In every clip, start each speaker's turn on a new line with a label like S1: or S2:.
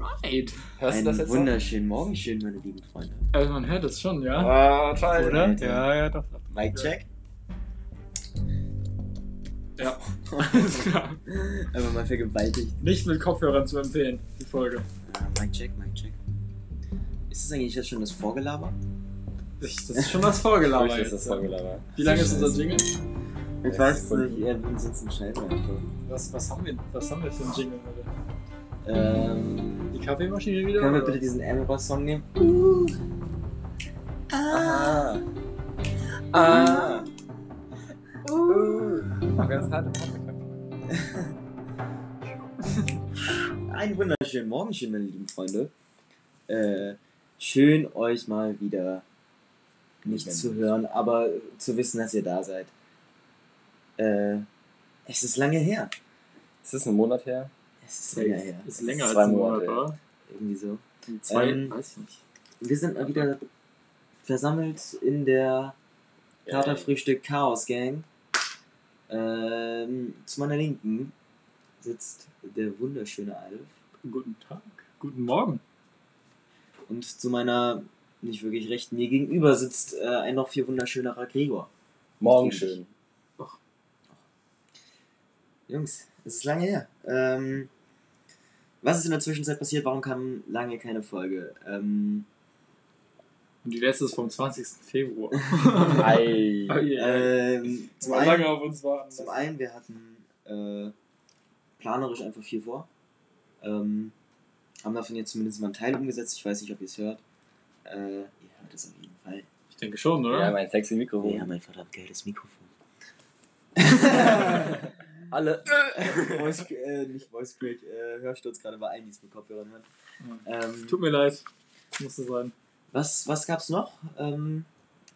S1: Alright.
S2: Hörst
S3: Einen
S2: du das jetzt?
S3: wunderschönen Morgen, schön, meine lieben Freunde.
S1: Also man hört es schon, ja?
S2: Ah, toll.
S1: Oder?
S3: Alter.
S1: Ja, ja, doch. doch.
S3: Mic check.
S1: Ja. Alles klar.
S3: Einfach mal vergewaltigt.
S1: Nicht mit Kopfhörern zu empfehlen, die Folge.
S3: Ah, Mic check, Mic check. Ist das eigentlich jetzt schon das Vorgelaber?
S1: Ich, das ist schon das Vorgelabert.
S2: Ruhig ist das
S1: jetzt.
S2: Vorgelaber.
S1: Wie lange ist unser Jingle?
S3: Ich weiß nicht, eher wir sind ein Schnellter.
S1: Was, was, haben wir, was haben wir für einen Jingle heute?
S3: Ähm,
S1: Die Kaffeemaschine wieder?
S3: können wir bitte diesen Amber-Song nehmen? Uh,
S2: Ah.
S3: ah,
S2: Uh. Mach ganz hart im
S3: Einen wunderschönen Morgen, schön, meine lieben Freunde. Äh, schön, euch mal wieder nicht
S2: Wenn
S3: zu hören, aber zu wissen, dass ihr da seid. Äh, es ist lange her.
S2: Ist das ein Monat her?
S3: Es ist länger her.
S1: Ist länger
S2: Zwei
S1: als ein
S2: Monate.
S1: Monat, oder?
S3: Irgendwie so.
S1: Zwei,
S3: Ähm,
S1: weiß ich nicht.
S3: Wir sind mal wieder versammelt in der Katerfrühstück Chaos Gang. Ähm, zu meiner Linken sitzt der wunderschöne Alf.
S1: Guten Tag. Guten Morgen.
S3: Und zu meiner nicht wirklich rechten mir gegenüber sitzt äh, ein noch viel wunderschönerer Gregor.
S2: Morgen schön.
S3: Jungs, es ist lange her. Ähm, was ist in der Zwischenzeit passiert? Warum kam lange keine Folge? Ähm,
S1: Und die letzte ist vom 20. Februar.
S2: Ei.
S1: Oh yeah.
S3: ähm, zum,
S1: Mal lange
S3: einen,
S1: auf uns warten.
S3: zum einen, wir hatten äh, planerisch einfach viel vor. Ähm, haben davon jetzt zumindest mal einen Teil umgesetzt. Ich weiß nicht, ob ihr es hört. Äh, ihr hört es auf jeden Fall.
S1: Ich denke schon, oder?
S2: Ja, mein sexy Mikrofon.
S3: Wir haben ein verdammt geiles Mikrofon.
S2: Alle.
S3: Voice, äh, nicht Voice Crack, äh, Hörsturz gerade bei allen, die es mit Kopfhörern hören. Ähm,
S1: Tut mir leid. Musste sein.
S3: was, was gab's noch? Ähm,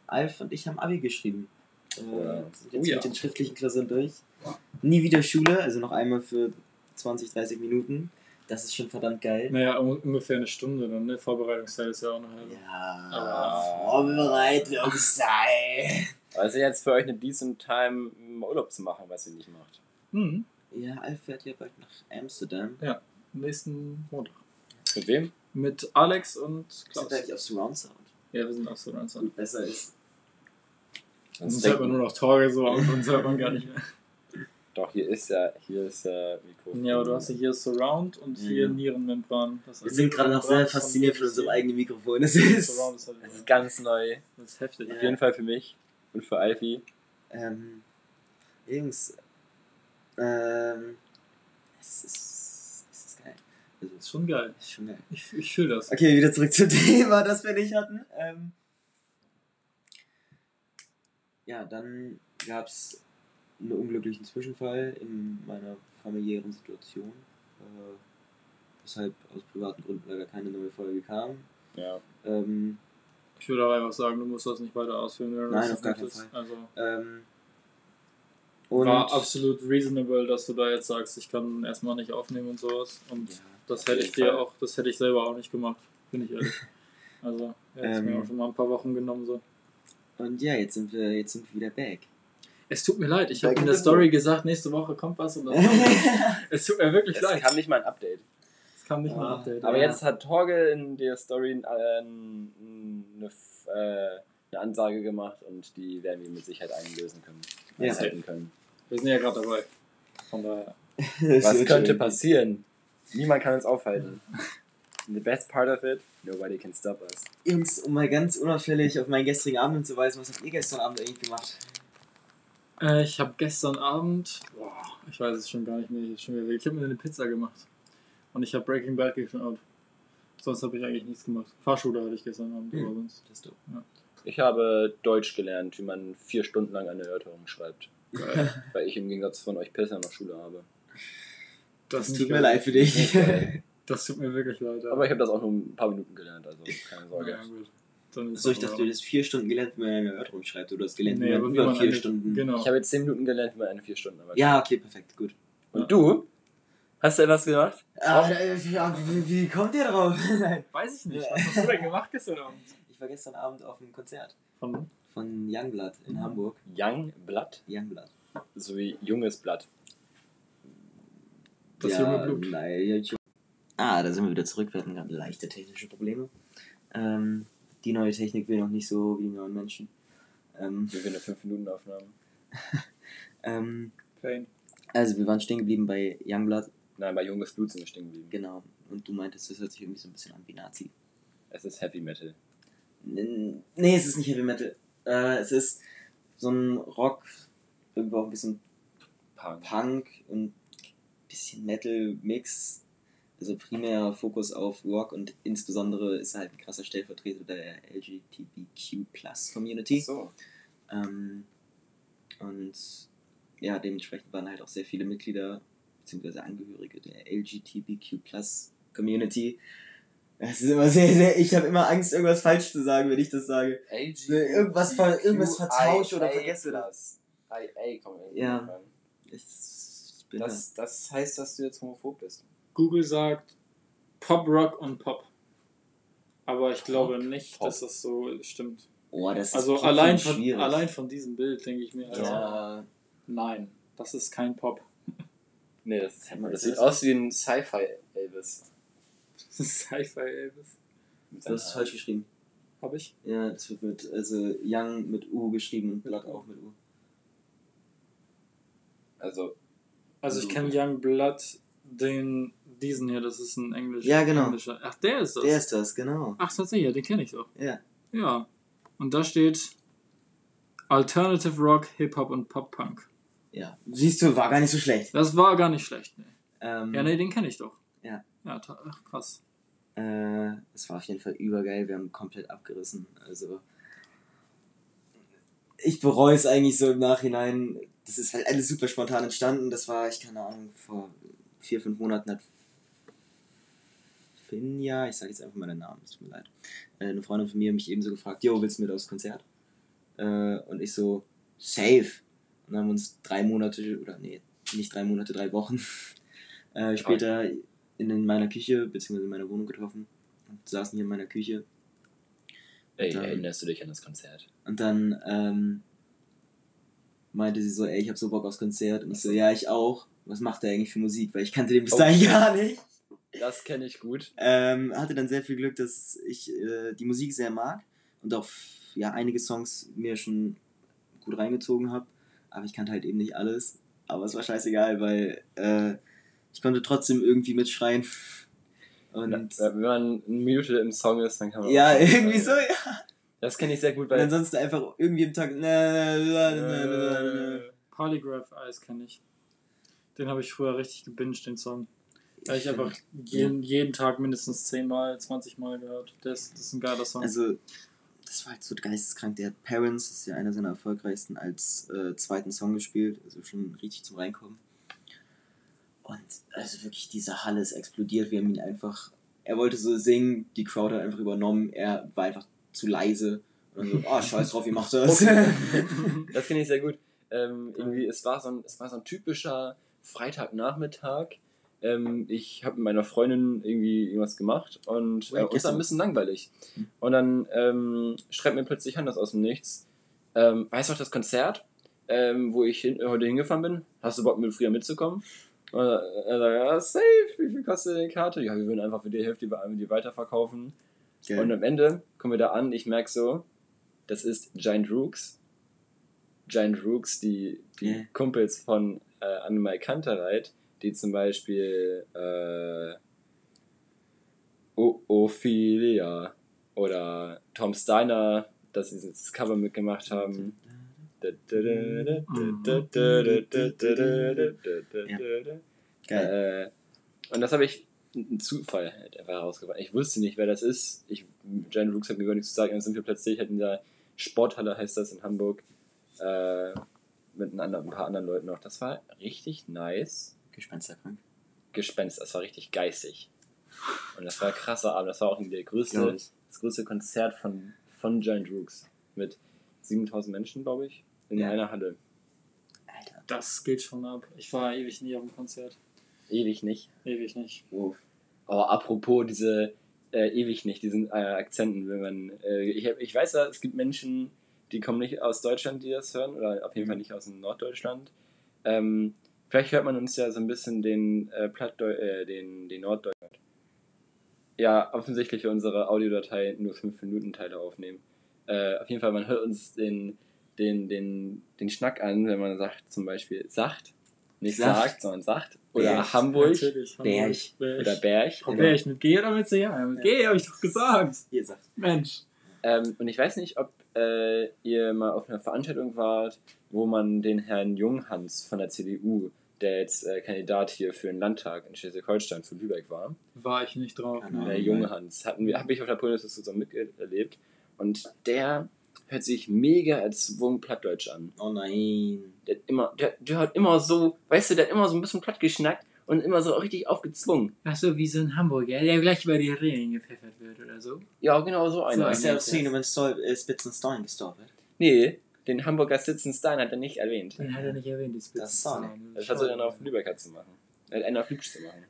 S3: Alf und ich haben Abi geschrieben. Äh,
S2: Ja.
S3: sind jetzt
S1: Oh ja.
S3: mit den schriftlichen Klausuren durch. Nie wieder Schule, also noch einmal für 20, 30 Minuten. Das ist schon verdammt geil.
S1: Naja, un- ungefähr eine Stunde dann, ne? Vorbereitungszeit ist ja auch noch halb.
S3: Ja,
S1: Aber-
S3: Vorbereitungszeit.
S2: Also jetzt für euch eine decent Time, Urlaub zu machen, was ihr nicht macht.
S1: Mhm.
S3: Ja, Alf fährt ja bald nach Amsterdam.
S1: Nächsten Montag.
S2: Mit wem?
S1: Mit Alex und
S3: Sind
S1: Klaus.
S3: wir eigentlich auf Surround Sound?
S1: Ja, wir sind auch so langsam.
S3: Gut, besser ist.
S1: Sonst hört man nur noch Torge so und uns hört man gar nicht mehr.
S2: Doch, hier ist ja, hier ist ja Mikrofon.
S1: Ja, aber du hast ja hier Surround und hier
S3: Ja.
S1: Nierenmembran. Das
S3: Wir sind gerade noch sehr fasziniert von unserem eigenen Mikrofon. Es ist.
S1: Surround ist halt
S2: Das ist ganz neu.
S1: das ist heftig.
S3: Ja.
S2: Auf jeden Fall für mich und für Alfie.
S3: Ähm, Jungs, ähm, es ist, es ist geil. Also,
S1: Das ist schon geil.
S3: es ist schon geil.
S1: Ich, ich fühle das.
S3: Okay, wieder zurück zum Thema, das wir nicht hatten. Ähm, ja, dann gab es einen unglücklichen Zwischenfall in meiner familiären Situation, äh, weshalb aus privaten Gründen leider keine neue Folge kam.
S2: Ja.
S3: Ähm,
S1: Ich würde auch einfach sagen, du musst das nicht weiter ausführen. wenn du
S3: Nein,
S1: das
S3: auf gar
S1: nicht
S3: keinen
S1: möchtest. Also,
S3: ähm, und
S1: war absolut reasonable, dass du da jetzt sagst, ich kann erstmal nicht aufnehmen und sowas. Und
S3: Ja,
S1: das hätte ich dir
S2: Fall.
S1: auch, das hätte ich selber auch nicht gemacht, bin ich ehrlich. Also, ja, das
S3: Ähm.
S1: mir auch schon mal ein paar Wochen genommen so.
S3: und ja, jetzt sind wir, jetzt sind wir wieder back.
S1: Es tut mir leid, ich habe in der Story gesagt, nächste Woche kommt was und nicht. Es tut mir wirklich
S2: Es
S1: leid.
S2: kam nicht mal ein Update.
S1: Es kam nicht mal ein
S3: Ah,
S1: Update.
S2: Aber
S3: Ja.
S2: jetzt hat Torge in der Story äh, eine, äh, eine Ansage gemacht und die werden wir mit Sicherheit einlösen können.
S3: Ja.
S2: Einhalten können.
S1: Wir sind ja gerade dabei. Von daher.
S2: Was könnte passieren? Niemand kann uns aufhalten. And the best part of it, nobody can stop us.
S3: Jungs, um mal ganz unauffällig auf meinen gestrigen Abend hinzuweisen, was habt ihr gestern Abend eigentlich gemacht?
S1: Äh, ich habe gestern Abend, boah, ich weiß es schon gar nicht mehr, ich, schon wieder, ich habe mir eine Pizza gemacht. Und ich habe Breaking Bad geschaut. Sonst habe ich eigentlich nichts gemacht. Fahrschule hatte ich gestern Abend,
S3: Hm.
S1: aber sonst.
S3: Das ist doof.
S2: Ich habe Deutsch gelernt, wie man vier Stunden lang eine Erörterung schreibt.
S1: Geil.
S2: Weil ich im Gegensatz von euch Pisser noch Schule habe.
S3: Das
S1: ist
S3: tut mir leid für dich.
S1: Das tut mir wirklich leid. ja.
S2: Aber ich habe das auch nur ein paar Minuten gelernt, also keine Sorge.
S1: Ja, gut. Dann
S3: So, ich
S1: das
S3: dachte, du hast vier Stunden gelernt, wie man eine Erörterung schreibt. Oder du hast gelernt,
S1: Nee,
S3: wie man über vier
S1: eine-
S3: Stunden.
S1: Genau.
S2: Ich habe jetzt zehn Minuten gelernt, wie man eine vier Stunden arbeitet.
S3: Ja, okay, perfekt, gut.
S2: Und du? Hast du etwas gemacht?
S3: Ah, ja, wie, wie kommt ihr drauf? Nein.
S1: Weiß ich nicht. Was hast du denn gemacht gestern Abend?
S3: Ich war gestern Abend auf einem Konzert
S1: Von
S3: von Youngblood in Hamburg.
S2: Young Blood?
S3: Youngblood.
S2: So wie junges Blatt.
S1: Das junge Blut.
S3: Nein, ja, ju- Ah, da sind wir wieder zurück. Wir hatten gerade leichte technische Probleme. Ähm, die neue Technik will noch nicht so wie die neuen Menschen. Ähm,
S2: wir eine 5-Minuten-Aufnahme.
S3: ähm,
S1: Pain.
S3: also wir waren stehen geblieben bei Youngblood.
S2: Nein, bei Junges Blut sind wir stehen geblieben.
S3: Genau. Und du meintest, das hört sich irgendwie so ein bisschen an wie Nazi.
S2: Es ist Heavy Metal.
S3: Nee, es ist nicht Heavy Metal. Äh, es ist so ein Rock, irgendwo auch ein bisschen
S2: Punk.
S3: Punk und ein bisschen Metal-Mix. Also primär Fokus auf Rock und insbesondere ist er halt ein krasser Stellvertreter der LGBTQ-Plus-Community.
S2: So.
S3: Ähm, und ja, dementsprechend waren halt auch sehr viele Mitglieder bzw. Angehörige der LGBTQ-Plus-Community. Das ist immer sehr, sehr. Ich habe immer Angst, irgendwas falsch zu sagen, wenn ich das sage.
S2: AG.
S3: Irgendwas ver- irgendwas vertauscht oder wird.
S2: plus. IA irgendwie
S3: Ja. Ich bin
S2: Das, das heißt, dass du jetzt homophob bist.
S1: Google sagt Pop, Rock und Pop. Aber ich glaube nicht,
S2: Pop.
S1: dass das so stimmt.
S3: oh, das ist
S1: Also allein von,
S3: schwierig.
S1: allein von diesem Bild denke ich mir, also,
S3: Ja,
S1: nein, das ist kein Pop.
S2: Nee, das, das sieht
S3: das-
S2: aus wie ein Sci-Fi-Elvis.
S1: Das ist Sci-Fi Elvis.
S3: Du hast es falsch geschrieben.
S1: Hab ich?
S3: Ja, das wird mit, also Young mit U geschrieben und Blood auch mit U.
S2: Also,
S1: Also ich kenne Young Blood, den, diesen hier, das ist ein Englisch.
S3: Ja, genau.
S1: Englischer. Ach, der ist das.
S3: Der ist das, genau.
S1: Ach, tatsächlich, ja, den kenne ich doch.
S3: Ja.
S1: Ja. Und da steht Alternative Rock, Hip-Hop und Pop-Punk.
S3: Ja. Siehst du, war gar nicht so schlecht.
S1: Das war gar nicht schlecht, ne.
S3: Ähm,
S1: Ja, nee, den kenne ich doch.
S3: Ja.
S1: Ja, ach, krass.
S3: Äh, es war auf jeden Fall übergeil. Wir haben komplett abgerissen. Also. Ich bereue es eigentlich so im Nachhinein. Das ist halt alles super spontan entstanden. Das war, ich keine Ahnung, vor vier, fünf Monaten hat Finja, ich sage jetzt einfach mal den Namen, es tut mir leid. Äh, eine Freundin von mir mich ebenso gefragt, Jo, willst du mit aufs Konzert? Äh, und ich so, safe. Und dann haben wir uns drei Monate, oder nee, nicht drei Monate, drei Wochen äh, später in, in meiner Küche, beziehungsweise in meiner Wohnung getroffen. Und saßen hier in meiner Küche.
S2: ey,
S3: Dann-
S2: erinnerst du dich an das Konzert?
S3: Und dann ähm, meinte sie so, ey, ich hab so Bock aufs Konzert. Und ich so, ja, ich auch. Was macht er eigentlich für Musik? Weil ich kannte den bis
S2: Oh,
S3: dahin
S2: shit.
S3: gar nicht.
S2: Das kenne ich gut.
S3: Ähm, hatte dann sehr viel Glück, dass ich äh, die Musik sehr mag und auch ja, einige Songs mir schon gut reingezogen habe. Aber ich kannte halt eben nicht alles. Aber es war scheißegal, weil äh, ich konnte trotzdem irgendwie mitschreien. Und
S2: Na, wenn man ein Minute im Song ist, dann kann man.
S3: ja,
S2: auch-
S3: irgendwie so, ja.
S2: Das kenne ich sehr gut,
S3: Und
S2: weil.
S3: ansonsten einfach irgendwie im Tag.
S1: Polygraph Eyes kenne ich. Den habe ich früher richtig gebinged, den Song. Weil ich
S3: find-
S1: einfach jeden, jeden Tag mindestens 10 Mal, 20 Mal gehört. Das, das ist ein geiler Song.
S3: Also, das war halt so geisteskrank. Der hat Parents, das ist ja einer seiner erfolgreichsten, als äh, zweiten Song gespielt. Also schon richtig zum Reinkommen. Und also wirklich, diese Halle ist explodiert. Wir haben ihn einfach. Er wollte so singen, die Crowd hat einfach übernommen. Er war einfach zu leise. Und dann so, ah, scheiß drauf, wie macht das?
S2: Das finde ich sehr gut. Ähm, irgendwie, es war, so ein, es war so ein typischer Freitagnachmittag. Ähm, ich habe mit meiner Freundin irgendwie irgendwas gemacht und äh, uns war ein bisschen langweilig.
S3: Hm.
S2: Und dann ähm, schreibt mir plötzlich Hannes aus dem Nichts. Ähm, weißt du noch das Konzert, ähm, wo ich hin, heute hingefahren bin? Hast du Bock mit früher mitzukommen? Und er sagt, ja, safe, wie viel kostet die Karte? Ja, wir würden einfach für die Hälfte die die weiterverkaufen.
S3: Geil.
S2: Und am Ende kommen wir da an, ich merke so, das ist Giant Rooks. Giant Rooks, die, die
S3: Ja.
S2: Kumpels von äh, Annemai Kantereit, die zum Beispiel äh, O- Ophelia oder Tom Steiner, dass sie das Cover mitgemacht haben.
S3: Geil.
S2: Äh, und das habe ich ein Zufall halt einfach. Ich wusste nicht, wer das ist. Ich, Jan Rooks hat mir gar nichts zu sagen. Dann sind wir plötzlich halt in der Sporthalle, heißt das in Hamburg, äh, mit ein, anderen, ein paar anderen Leuten noch. Das war richtig nice.
S3: Gespensterkrank.
S2: Gespenst, das war richtig geistig. Und das war ein krasser Abend. Das war auch der größte, das größte Konzert von, von Giant Rooks. Mit 7000 Menschen, glaube ich, in
S3: Ja.
S2: einer Halle.
S3: Alter.
S1: Das geht schon ab. Ich war ewig nie auf dem Konzert.
S2: Ewig nicht.
S1: Ewig nicht.
S2: Uff. Aber apropos diese äh, ewig nicht, diesen äh, Akzenten, wenn man. Äh, ich, ich weiß ja, es gibt Menschen, die kommen nicht aus Deutschland, die das hören, oder auf jeden Fall nicht aus dem Norddeutschland. Ähm, vielleicht hört man uns ja so ein bisschen den, äh, Plattdeu äh, den, den Norddeutschland. ja offensichtlich für unsere Audiodatei nur 5 Minuten Teile aufnehmen. Äh, auf jeden Fall, man hört uns den, den, den, den Schnack an, wenn man sagt, zum Beispiel Sacht, nicht
S3: Sacht.
S2: sagt, sondern Sacht. Oder
S3: Berg.
S2: Hamburg
S1: Natürlich,
S3: Berg.
S1: Berg.
S2: oder Berg.
S1: Frau Berg, mit G oder mit C? Ja, mit G habe ich doch gesagt.
S3: Hier sagt.
S1: Mensch.
S2: Ähm, und ich weiß nicht, ob äh, ihr mal auf einer Veranstaltung wart, wo man den Herrn Junghans von der CDU, der jetzt äh, Kandidat hier für den Landtag in Schleswig-Holstein für Lübeck war,
S1: War ich nicht drauf.
S2: Der
S3: Ahnung.
S2: Junghans, hatten wir, habe ich auf der Bundesliga zusammen miterlebt. Und der hört sich mega als Wurm Plattdeutsch an.
S3: Oh nein.
S2: Der, hat immer, der, der hat immer so, weißt du, der hat immer so ein bisschen platt geschnackt und immer so richtig aufgezwungen.
S1: Ach so, wie so ein Hamburger, der gleich über die Regeln gepfeffert wird oder so.
S2: Ja, genau so einer.
S1: So,
S3: Ist auf
S1: jetzt.
S3: Szene, wenn äh, Spitzen Stein gestorben wird.
S2: Nee, den Hamburger Sitzen Stein hat er nicht erwähnt.
S1: Den hat er nicht erwähnt, die Spitze.
S3: Das.
S2: Das hat er dann auf Lübecker zu machen. Er hat einen auf Lübsch zu machen.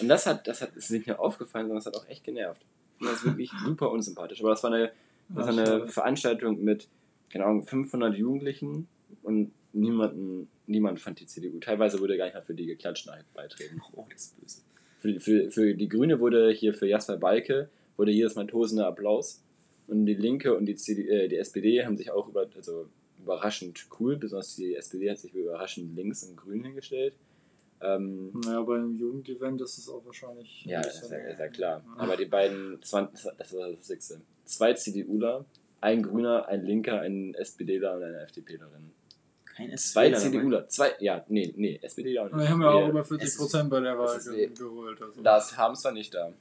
S2: Und das hat, das hat, ist nicht nur aufgefallen, sondern das hat auch echt genervt. Das ist wirklich super unsympathisch. Aber das war eine, das war eine Veranstaltung mit, keine Ahnung, 500 Jugendlichen und niemanden, niemand fand die CDU. Teilweise wurde gar nicht mal für die geklatscht nach Beiträgen.
S3: Oh, das ist böse.
S2: Für, für, für die Grüne wurde hier für Jasper Balke wurde jedes Mal tosender Applaus. Und die Linke und die, CD, äh, die SPD haben sich auch über, also überraschend cool, besonders die SPD hat sich überraschend links und grün hingestellt. Ähm,
S1: Naja, bei einem Jugendevent ist es auch wahrscheinlich.
S2: ja, ist ja, ist ja klar. Aber die beiden, 20, das war das Wichtigste. Zwei CDUler, ein Grüner, ein Linker, ein SPDler und eine FDPlerin.
S3: Kein
S2: Zwei
S3: dabei.
S2: CDUler, zwei, ja, nee, nee, SPDler und
S1: Wir haben ja auch über
S3: es
S1: 40
S3: ist-
S1: Prozent bei der Wahl
S2: eh-
S1: geholt. Also.
S2: Lars Harms war nicht da.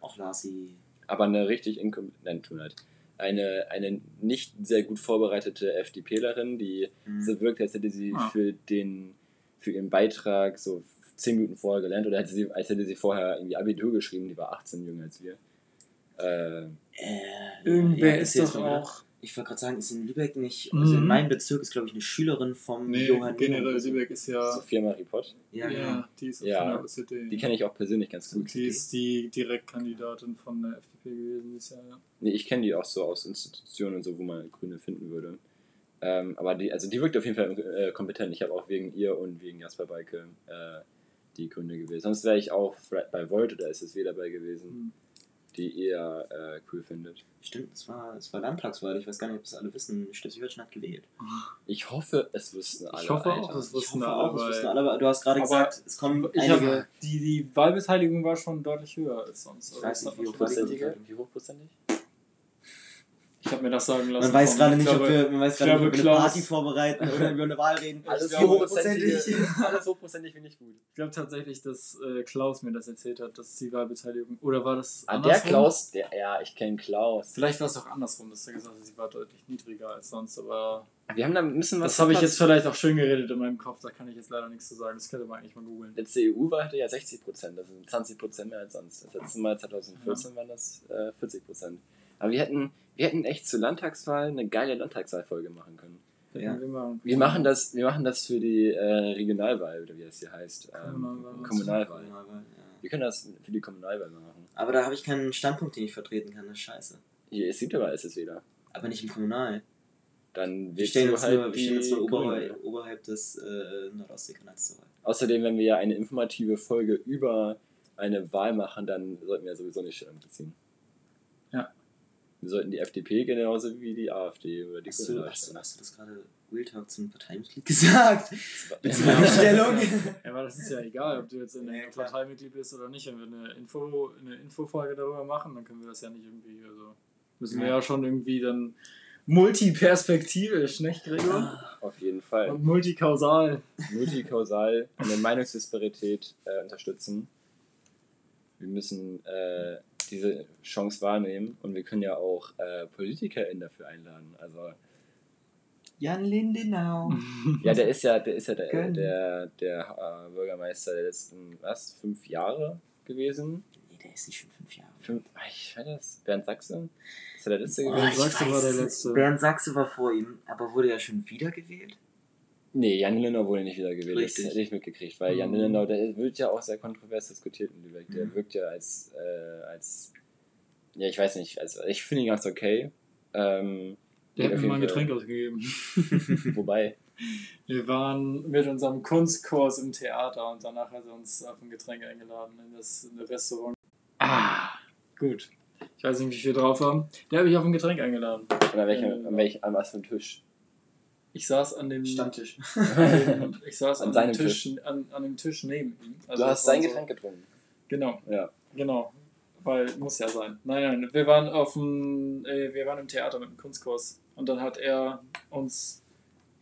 S3: Auch Larsi.
S2: aber eine richtig inkompetent, tut leid. Eine, eine nicht sehr gut vorbereitete FDPlerin, die
S3: Hm.
S2: so wirkt, als hätte sie für den für ihren Beitrag so zehn Minuten vorher gelernt oder hätte sie, als hätte sie vorher irgendwie Abitur geschrieben, die war 18 jünger als wir. Äh,
S3: Äh,
S1: Irgendwer
S3: ja,
S1: ist doch auch.
S3: Ich wollte gerade sagen, ist in Lübeck nicht. Also in
S1: Mhm.
S3: meinem Bezirk ist, glaube ich, eine Schülerin vom
S1: Nee,
S3: Johann
S1: generell. Lübeck ist ja.
S2: Sophia Marie Pott,
S3: Ja,
S1: Ja,
S3: genau.
S1: die ist
S2: Ja,
S1: von der OCD.
S2: die kenne ich auch persönlich ganz gut.
S1: Die ist die Direktkandidatin von der FDP gewesen dieses Jahr. Ja.
S2: Nee, ich kenne die auch so aus Institutionen und so, wo man Grüne finden würde. Ähm, aber die, also die wirkt auf jeden Fall äh, kompetent. Ich habe auch wegen ihr und wegen Jasper Balke äh, die Gründe gewählt. Sonst wäre ich auch vielleicht bei Volt oder SSW dabei gewesen,
S1: Hm.
S2: die ihr äh, cool findet.
S3: Stimmt, es war, es war Landtagswahl. Ich weiß gar nicht, ob das alle wissen. Schleswig-Holstein hat gewählt.
S2: Ich hoffe, es wüssten alle.
S1: Ich hoffe
S2: Alter.
S1: auch, wussten
S3: hoffe
S1: alle.
S3: auch, es wussten alle, aber du hast gerade gesagt, es kommen einige.
S1: hab, die, die Wahlbeteiligung war schon deutlich höher als sonst.
S3: Ich weiß
S1: das
S3: nicht, wie
S1: man
S3: hoch
S1: schon
S3: das
S1: gesehen.
S3: ist.
S2: Wie hochprozentig?
S1: Ich habe mir das sagen lassen.
S3: Man weiß gerade
S1: ich
S3: nicht, ob
S1: glaube,
S3: wir, man weiß gerade nicht, ob wir eine
S1: Klaus-
S3: Party vorbereiten oder über eine Wahl reden.
S2: Alles
S3: hochprozentig.
S2: Alles hochprozentig finde ich gut.
S1: Ich glaube tatsächlich, dass äh, Klaus mir das erzählt hat, dass die Wahlbeteiligung. Oder war das.
S2: Ah, der
S1: andersrum?
S2: Klaus, der, ja, ich kenne Klaus.
S1: Vielleicht war es auch andersrum, dass er gesagt hat, sie war deutlich niedriger als sonst, aber.
S2: Wir haben da ein bisschen was
S1: Das habe ich jetzt vielleicht auch schön geredet in meinem Kopf, da kann ich jetzt leider nichts zu sagen. Das könnte man eigentlich mal googeln.
S2: Der CEU hatte ja 60 Prozent, das sind 20 Prozent mehr als sonst. Das letzte Mal 2014 waren das äh, 40 Prozent. Aber wir hätten, wir hätten echt zur Landtagswahl eine geile Landtagswahlfolge machen können.
S3: Ja.
S1: Wir machen,
S2: Wir machen das, wir machen das für die äh, Regionalwahl, oder wie das hier heißt. Ähm,
S1: Kommunalwahl.
S2: Kommunalwahl.
S3: Ja.
S2: Wir können das für die Kommunalwahl machen.
S3: Aber da habe ich keinen Standpunkt, den ich vertreten kann. Das ist scheiße.
S2: Hier, es gibt aber SSWler.
S3: Aber nicht im Kommunal.
S2: Dann
S3: Wir stellen
S2: du
S3: uns
S2: halt
S3: nur, wir stellen uns
S2: die
S3: nur oberhalb, oberhalb des äh, Nordostseekanals zur Wahl.
S2: Außerdem, wenn wir ja eine informative Folge über eine Wahl machen, dann sollten wir sowieso nicht Stellung beziehen.
S1: Ja.
S2: Wir sollten die FDP genauso wie die AfD oder die Grünen
S3: hast, hast du das gerade Real Talk zum Parteimitglied gesagt? Bezüglich
S2: Ja.
S3: Stellung?
S1: Ja, aber das ist ja egal, ob du jetzt in
S3: Ja,
S1: einer
S3: klar.
S1: Parteimitglied bist oder nicht. Wenn wir eine, Info, eine Infofolge darüber machen, dann können wir das ja nicht irgendwie. Also müssen wir
S3: Ja.
S1: ja schon irgendwie dann multiperspektivisch, nicht, Gregor?
S2: Auf jeden Fall.
S1: Und multikausal.
S2: Multikausal eine Meinungsdisparität äh, unterstützen. Wir müssen äh, diese Chance wahrnehmen und wir können ja auch äh, PolitikerInnen dafür einladen. Also
S3: Jan Lindenau.
S2: Ja, der ist ja, der ist ja der,
S3: Gönn.
S2: der, der äh, Bürgermeister der letzten, was, fünf Jahre gewesen?
S3: Nee, der ist nicht schon fünf Jahre.
S2: Fünf, ah, ich weiß das, Bernd Sachse? Ist er der letzte
S3: Oh,
S2: gewesen?
S1: Bernd Sachse war der. Letzte.
S3: Bernd Sachse war vor ihm, aber wurde ja schon wieder gewählt.
S2: Nee, Jan Lindenau wurde nicht wieder gewählt,
S3: Richtig.
S2: das hätte ich mitgekriegt, weil Jan
S1: Mhm.
S2: Lindenau, der wird ja auch sehr kontrovers diskutiert in Lübeck. Der
S3: Mhm.
S2: wirkt ja als, äh, als, ja, ich weiß nicht, also ich finde ihn ganz okay. Ähm,
S1: Der hat mir mal ein Getränk ausgegeben.
S2: Wobei,
S1: Wir waren mit unserem Kunstkurs im Theater und danach hat er uns auf ein Getränk eingeladen in das, in das Restaurant. Ah, Gut. Ich weiß nicht, wie viel drauf haben. Der habe ich auf ein Getränk eingeladen.
S2: Und an welchem, an welchem, an was für einem Tisch?
S1: Ich saß an dem.
S3: Stammtisch.
S1: an dem ich saß
S2: An
S1: an,
S2: seinem
S1: dem Tisch, An, an dem Tisch neben ihm.
S2: Du
S1: Also
S2: hast
S1: das war
S2: sein
S1: so-
S2: Getränk getrunken.
S1: Genau,
S2: Ja.
S1: genau. Weil muss ja sein. Nein, nein, wir waren auf dem, äh, wir waren im Theater mit dem Kunstkurs und dann hat er uns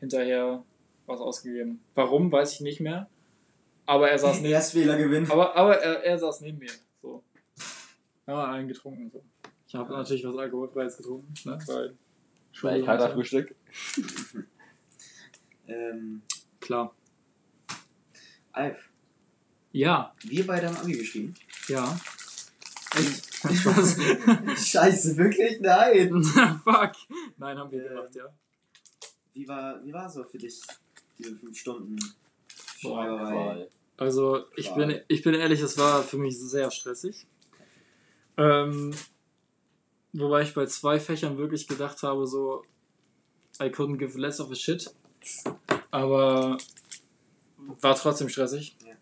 S1: hinterher was ausgegeben. Warum, weiß ich nicht mehr. Aber er saß neben,
S3: gewinnen.
S1: aber, aber er, er saß neben mir. So. Ja, einen getrunken. So. Ich habe natürlich was Alkoholfreies getrunken, ne? Weil.
S2: Weil ich hatte Frühstück.
S3: Ähm,
S1: Klar.
S3: Alf,
S1: Ja,
S3: wir beide haben Abi geschrieben.
S1: ja. Echt? Spaß.
S3: Scheiße, wirklich? Nein!
S1: Fuck. Nein, haben wir
S3: Ähm,
S1: gemacht, ja.
S3: Wie war, wie war so für dich diese fünf Stunden
S1: Boah. Also ich
S3: Qual.
S1: bin, ich bin ehrlich, es war für mich sehr stressig. Ähm, wobei ich bei zwei Fächern wirklich gedacht habe, so, I couldn't give less of a shit. Aber war trotzdem stressig.
S3: Ja.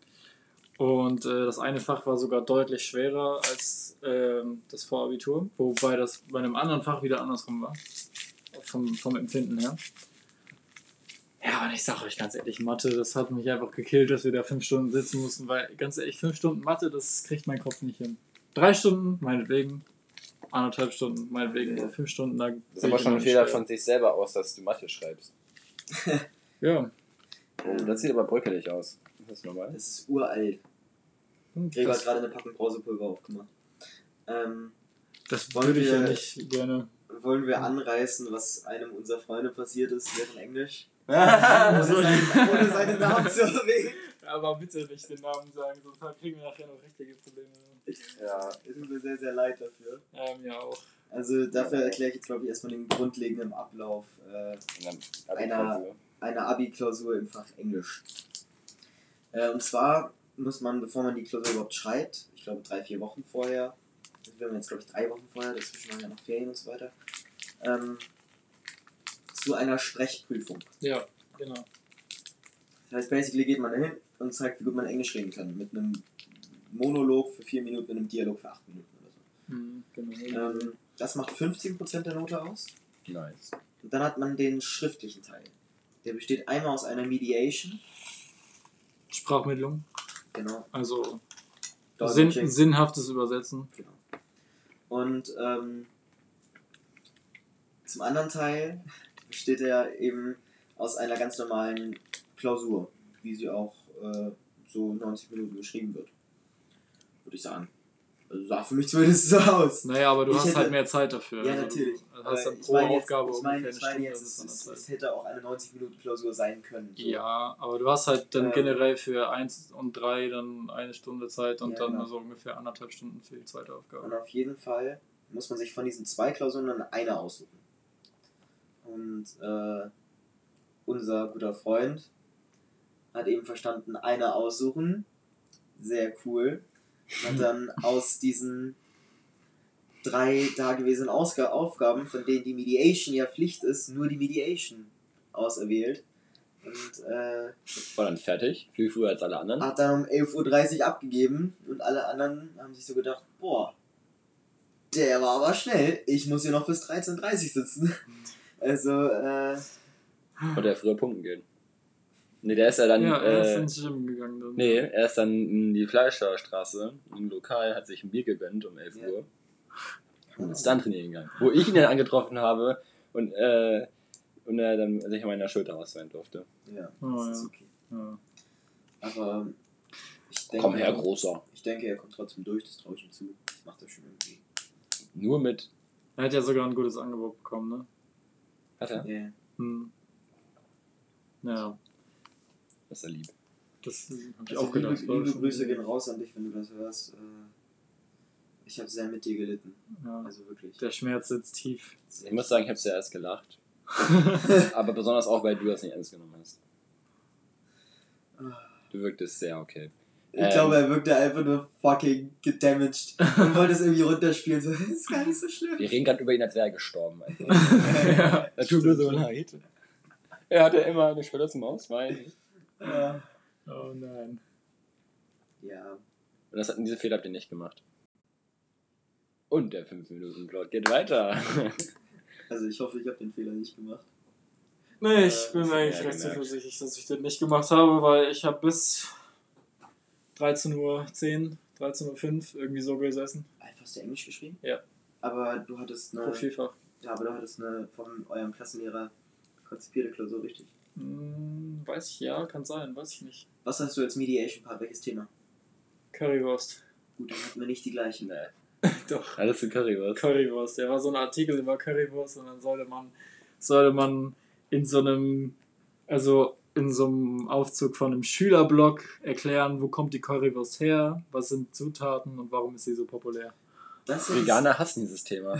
S1: Und äh, das eine Fach war sogar deutlich schwerer als ähm, das Vorabitur, wobei das bei einem anderen Fach wieder andersrum war. Vom, vom Empfinden her. Ja, und ich sage euch ganz ehrlich, Mathe, das hat mich einfach gekillt, dass wir da fünf Stunden sitzen mussten, weil ganz ehrlich, fünf Stunden Mathe, das kriegt mein Kopf nicht hin. Drei Stunden, meinetwegen. Anderthalb Stunden, meinetwegen.
S3: Ja.
S1: Fünf Stunden, da
S2: Das ist aber schon ein Fehler
S1: schwer.
S2: von sich selber aus, dass du Mathe schreibst.
S1: Ja.
S2: Oh, das sieht aber bröckelig aus. Das ist normal.
S3: Das ist uralt.
S1: Hm,
S3: Gregor hat gerade eine Packung Brausepulver aufgemacht. Ähm,
S1: das
S3: Wollen
S1: würde ich ja
S3: wir-
S1: nicht gerne.
S3: wollen wir anreißen, was einem unserer Freunde passiert ist während Englisch? Ohne, seinen, ohne seinen Namen zu erwähnen.
S1: Aber bitte nicht den Namen sagen, sonst kriegen wir nachher noch richtige Probleme.
S2: ja.
S3: Es tut mir sehr, sehr leid dafür.
S1: Ja, mir auch.
S3: Also dafür erkläre ich jetzt, glaube ich, erstmal den grundlegenden Ablauf äh, Einer-
S2: Abi-Klausur.
S3: einer Abi-Klausur im Fach Englisch. Äh, und zwar muss man, bevor man die Klausur überhaupt schreibt, ich glaube drei, vier Wochen vorher, wir haben jetzt glaube ich drei Wochen vorher, dazwischen waren ja noch Ferien und so weiter, ähm, zu einer Sprechprüfung.
S1: Ja, genau.
S3: Das heißt, basically geht man dahin und zeigt, wie gut man Englisch reden kann. Mit einem Monolog für vier Minuten und einem Dialog für acht Minuten oder
S1: Hm, genau.
S3: so. Ähm, das macht 15% der Note aus.
S2: Nice.
S3: Und dann hat man den schriftlichen Teil. Der besteht einmal aus einer Mediation,
S1: Sprachmittlung,
S3: genau,
S1: also sinn, sinnhaftes Übersetzen.
S3: Genau. Und ähm, zum anderen Teil besteht er eben aus einer ganz normalen Klausur, wie sie auch äh, so 90 Minuten geschrieben wird. Würde ich sagen. Also sah für mich zumindest so aus.
S1: Naja, aber du
S3: Ich
S1: hast
S3: hätte-
S1: halt mehr Zeit dafür.
S3: Ja,
S1: Also
S3: natürlich.
S1: Du hast dann pro
S3: meine jetzt,
S1: Aufgabe
S3: ich
S1: ungefähr
S3: meine,
S1: eine
S3: ich meine
S1: Stunde
S3: jetzt, es, es, hätte auch eine 90 Minuten Klausur sein können. So.
S1: Ja, aber du hast halt dann
S3: Ähm,
S1: generell für 1 und 3 dann eine Stunde Zeit und
S3: Ja,
S1: dann
S3: genau.
S1: so ungefähr anderthalb Stunden für die zweite
S3: Und
S1: Aufgabe.
S3: auf jeden Fall muss man sich von diesen zwei Klausuren dann eine aussuchen. Und äh, unser guter Freund hat eben verstanden, eine aussuchen. Sehr cool. Hat dann aus diesen drei dagewesenen Ausga Aufgaben, von denen die Mediation ja Pflicht ist, nur die Mediation auserwählt. Und äh,
S2: War dann fertig. Viel früher als alle anderen.
S3: hat dann um 11.30 Uhr abgegeben und alle anderen haben sich so gedacht, boah, der war aber schnell, ich muss hier noch bis 13.30 Uhr sitzen. Also, äh,
S2: Oder er früher pumpen gehen. Nee, der ist ja dann.
S1: ja, er ist
S2: äh,
S1: ins Gym gegangen dann.
S2: nee, er ist dann in die Fleischerstraße, im Lokal, hat sich ein Bier gegönnt um 11
S3: Ja.
S2: Uhr. Und ist dann trainieren gegangen. Wo ich ihn dann angetroffen habe und, äh, und er dann sich an meiner Schulter ausweinen durfte.
S3: ja,
S1: Oh,
S3: das ist
S1: ja.
S3: okay.
S1: Ja.
S3: Aber ich denke,
S2: Komm her, Großer.
S3: ich denke, er kommt trotzdem durch, das traue ich ihm zu. Das macht er schon irgendwie.
S2: Nur mit.
S1: Er hat ja sogar ein gutes Angebot bekommen, ne?
S2: Hat er?
S3: Ja.
S1: Hm. Ja,
S2: Das ist er lieb.
S1: das hab ich
S3: Also
S1: auch gedacht.
S3: liebe, liebe Grüße gehen raus an dich, wenn du das hörst. Äh, ich habe sehr mit dir gelitten.
S1: Ja,
S3: Also wirklich.
S1: der Schmerz sitzt tief.
S2: Ich muss sagen, ich habe zuerst gelacht. Aber besonders auch, weil du das nicht ernst genommen hast. Du wirktest sehr okay.
S3: Ich
S2: Ähm.
S3: glaube, er wirkte einfach nur fucking gedamaged und wollte es irgendwie runterspielen. So, ist gar nicht so schlimm.
S2: Wir reden gerade über ihn, als wäre er gestorben. Einfach.
S1: ja.
S2: Das tut mir so leid. Er hatte immer eine Schwelle zum Ausweinen.
S3: Ja.
S1: Oh nein.
S3: ja.
S2: Und das hatten diese Fehler habt ihr nicht gemacht. Und der 5-Minuten-Plot geht weiter.
S3: Also ich hoffe, ich habe den Fehler nicht gemacht.
S1: Nee, ich
S3: Äh,
S1: bin mir eigentlich recht zuversichtlich, dass ich den nicht gemacht habe, weil ich habe bis 13.10 Uhr, 13.05 Uhr irgendwie so gesessen.
S3: Einfach hast du Englisch geschrieben?
S1: Ja.
S3: Aber du hattest eine,
S1: Profilfach.
S3: ja, aber du hattest eine von eurem Klassenlehrer konzipierte Klausur, richtig?
S1: Hm, weiß ich, ja, kann sein, weiß ich nicht.
S3: Was hast du als Mediation Part? Welches Thema?
S1: Currywurst.
S3: Gut, dann hatten wir nicht die gleichen.
S2: nee.
S1: Doch.
S2: Alles zu Currywurst.
S1: Currywurst. Der war so ein Artikel über Currywurst und dann sollte man, sollte man in so einem, also in so einem Aufzug von einem Schülerblock erklären, wo kommt die Currywurst her, was sind Zutaten und warum ist sie so populär.
S3: Das hätte, ich,
S2: Veganer hassen dieses Thema.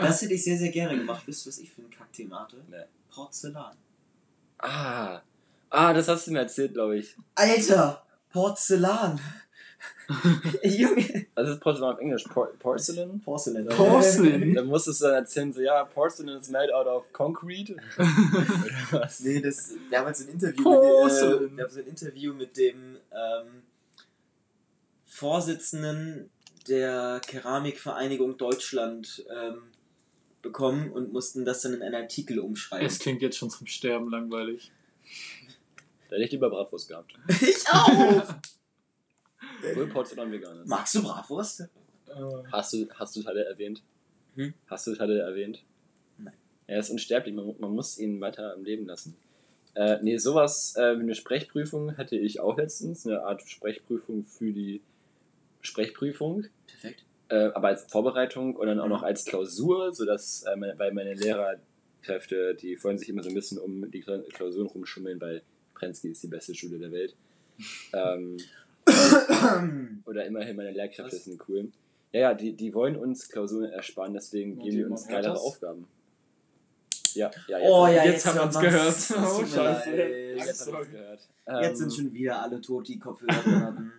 S3: das hätte ich sehr, sehr gerne gemacht. Wisst ihr, was ich für ein Kackthema hatte?
S2: Nee.
S3: Porzellan.
S2: Ah. Ah, das hast du mir erzählt, glaube ich.
S3: Alter! Porzellan! Junge!
S2: Was ist Porzellan auf Englisch? Por Porcelain?
S3: Porzellan.
S1: Porcelain?
S2: Dann musstest du dann erzählen, so, ja, Porcelain is made out of concrete. Oder was?
S3: Nee, das, wir haben jetzt ein Interview,
S1: Porzellan.
S3: mit, äh, wir haben so ein Interview mit dem ähm, Vorsitzenden der Keramikvereinigung Deutschland ähm, bekommen und mussten das dann in einen Artikel umschreiben.
S1: Es klingt jetzt schon zum Sterben langweilig.
S2: Da hätte ich lieber Bratwurst gehabt.
S3: ich auch!
S2: Obwohl Porzellan vegan ist.
S3: Magst du Bratwurst?
S1: Äh,
S2: Hast du, hast du Talle erwähnt?
S3: Hm?
S2: Hast du Talle erwähnt?
S3: Nein.
S2: Er ist unsterblich, man, man muss ihn weiter am Leben lassen. Äh, nee, sowas äh, wie eine Sprechprüfung hatte ich auch letztens. Eine Art Sprechprüfung für die Sprechprüfung.
S3: Perfekt.
S2: Äh, aber als Vorbereitung und dann auch
S3: Mhm.
S2: noch als Klausur, sodass, äh, meine, weil meine Lehrerkräfte, die freuen sich immer so ein bisschen um die Kla- Klausuren rumschummeln, weil Prensky ist die beste Schule der Welt. Ähm, oder immerhin meine Lehrkräfte
S3: Was?
S2: sind cool. Ja, ja, die, die wollen uns Klausuren ersparen, deswegen geben die uns geilere? Aufgaben. Ja, ja, jetzt,
S3: Oh ja,
S1: Jetzt
S3: jetzt,
S1: haben wir's
S3: man's.
S1: gehört. Oh, scheiße.
S2: jetzt.
S3: Jetzt
S2: Ähm,
S3: sind schon wieder alle tot, die Kopfhörer hatten.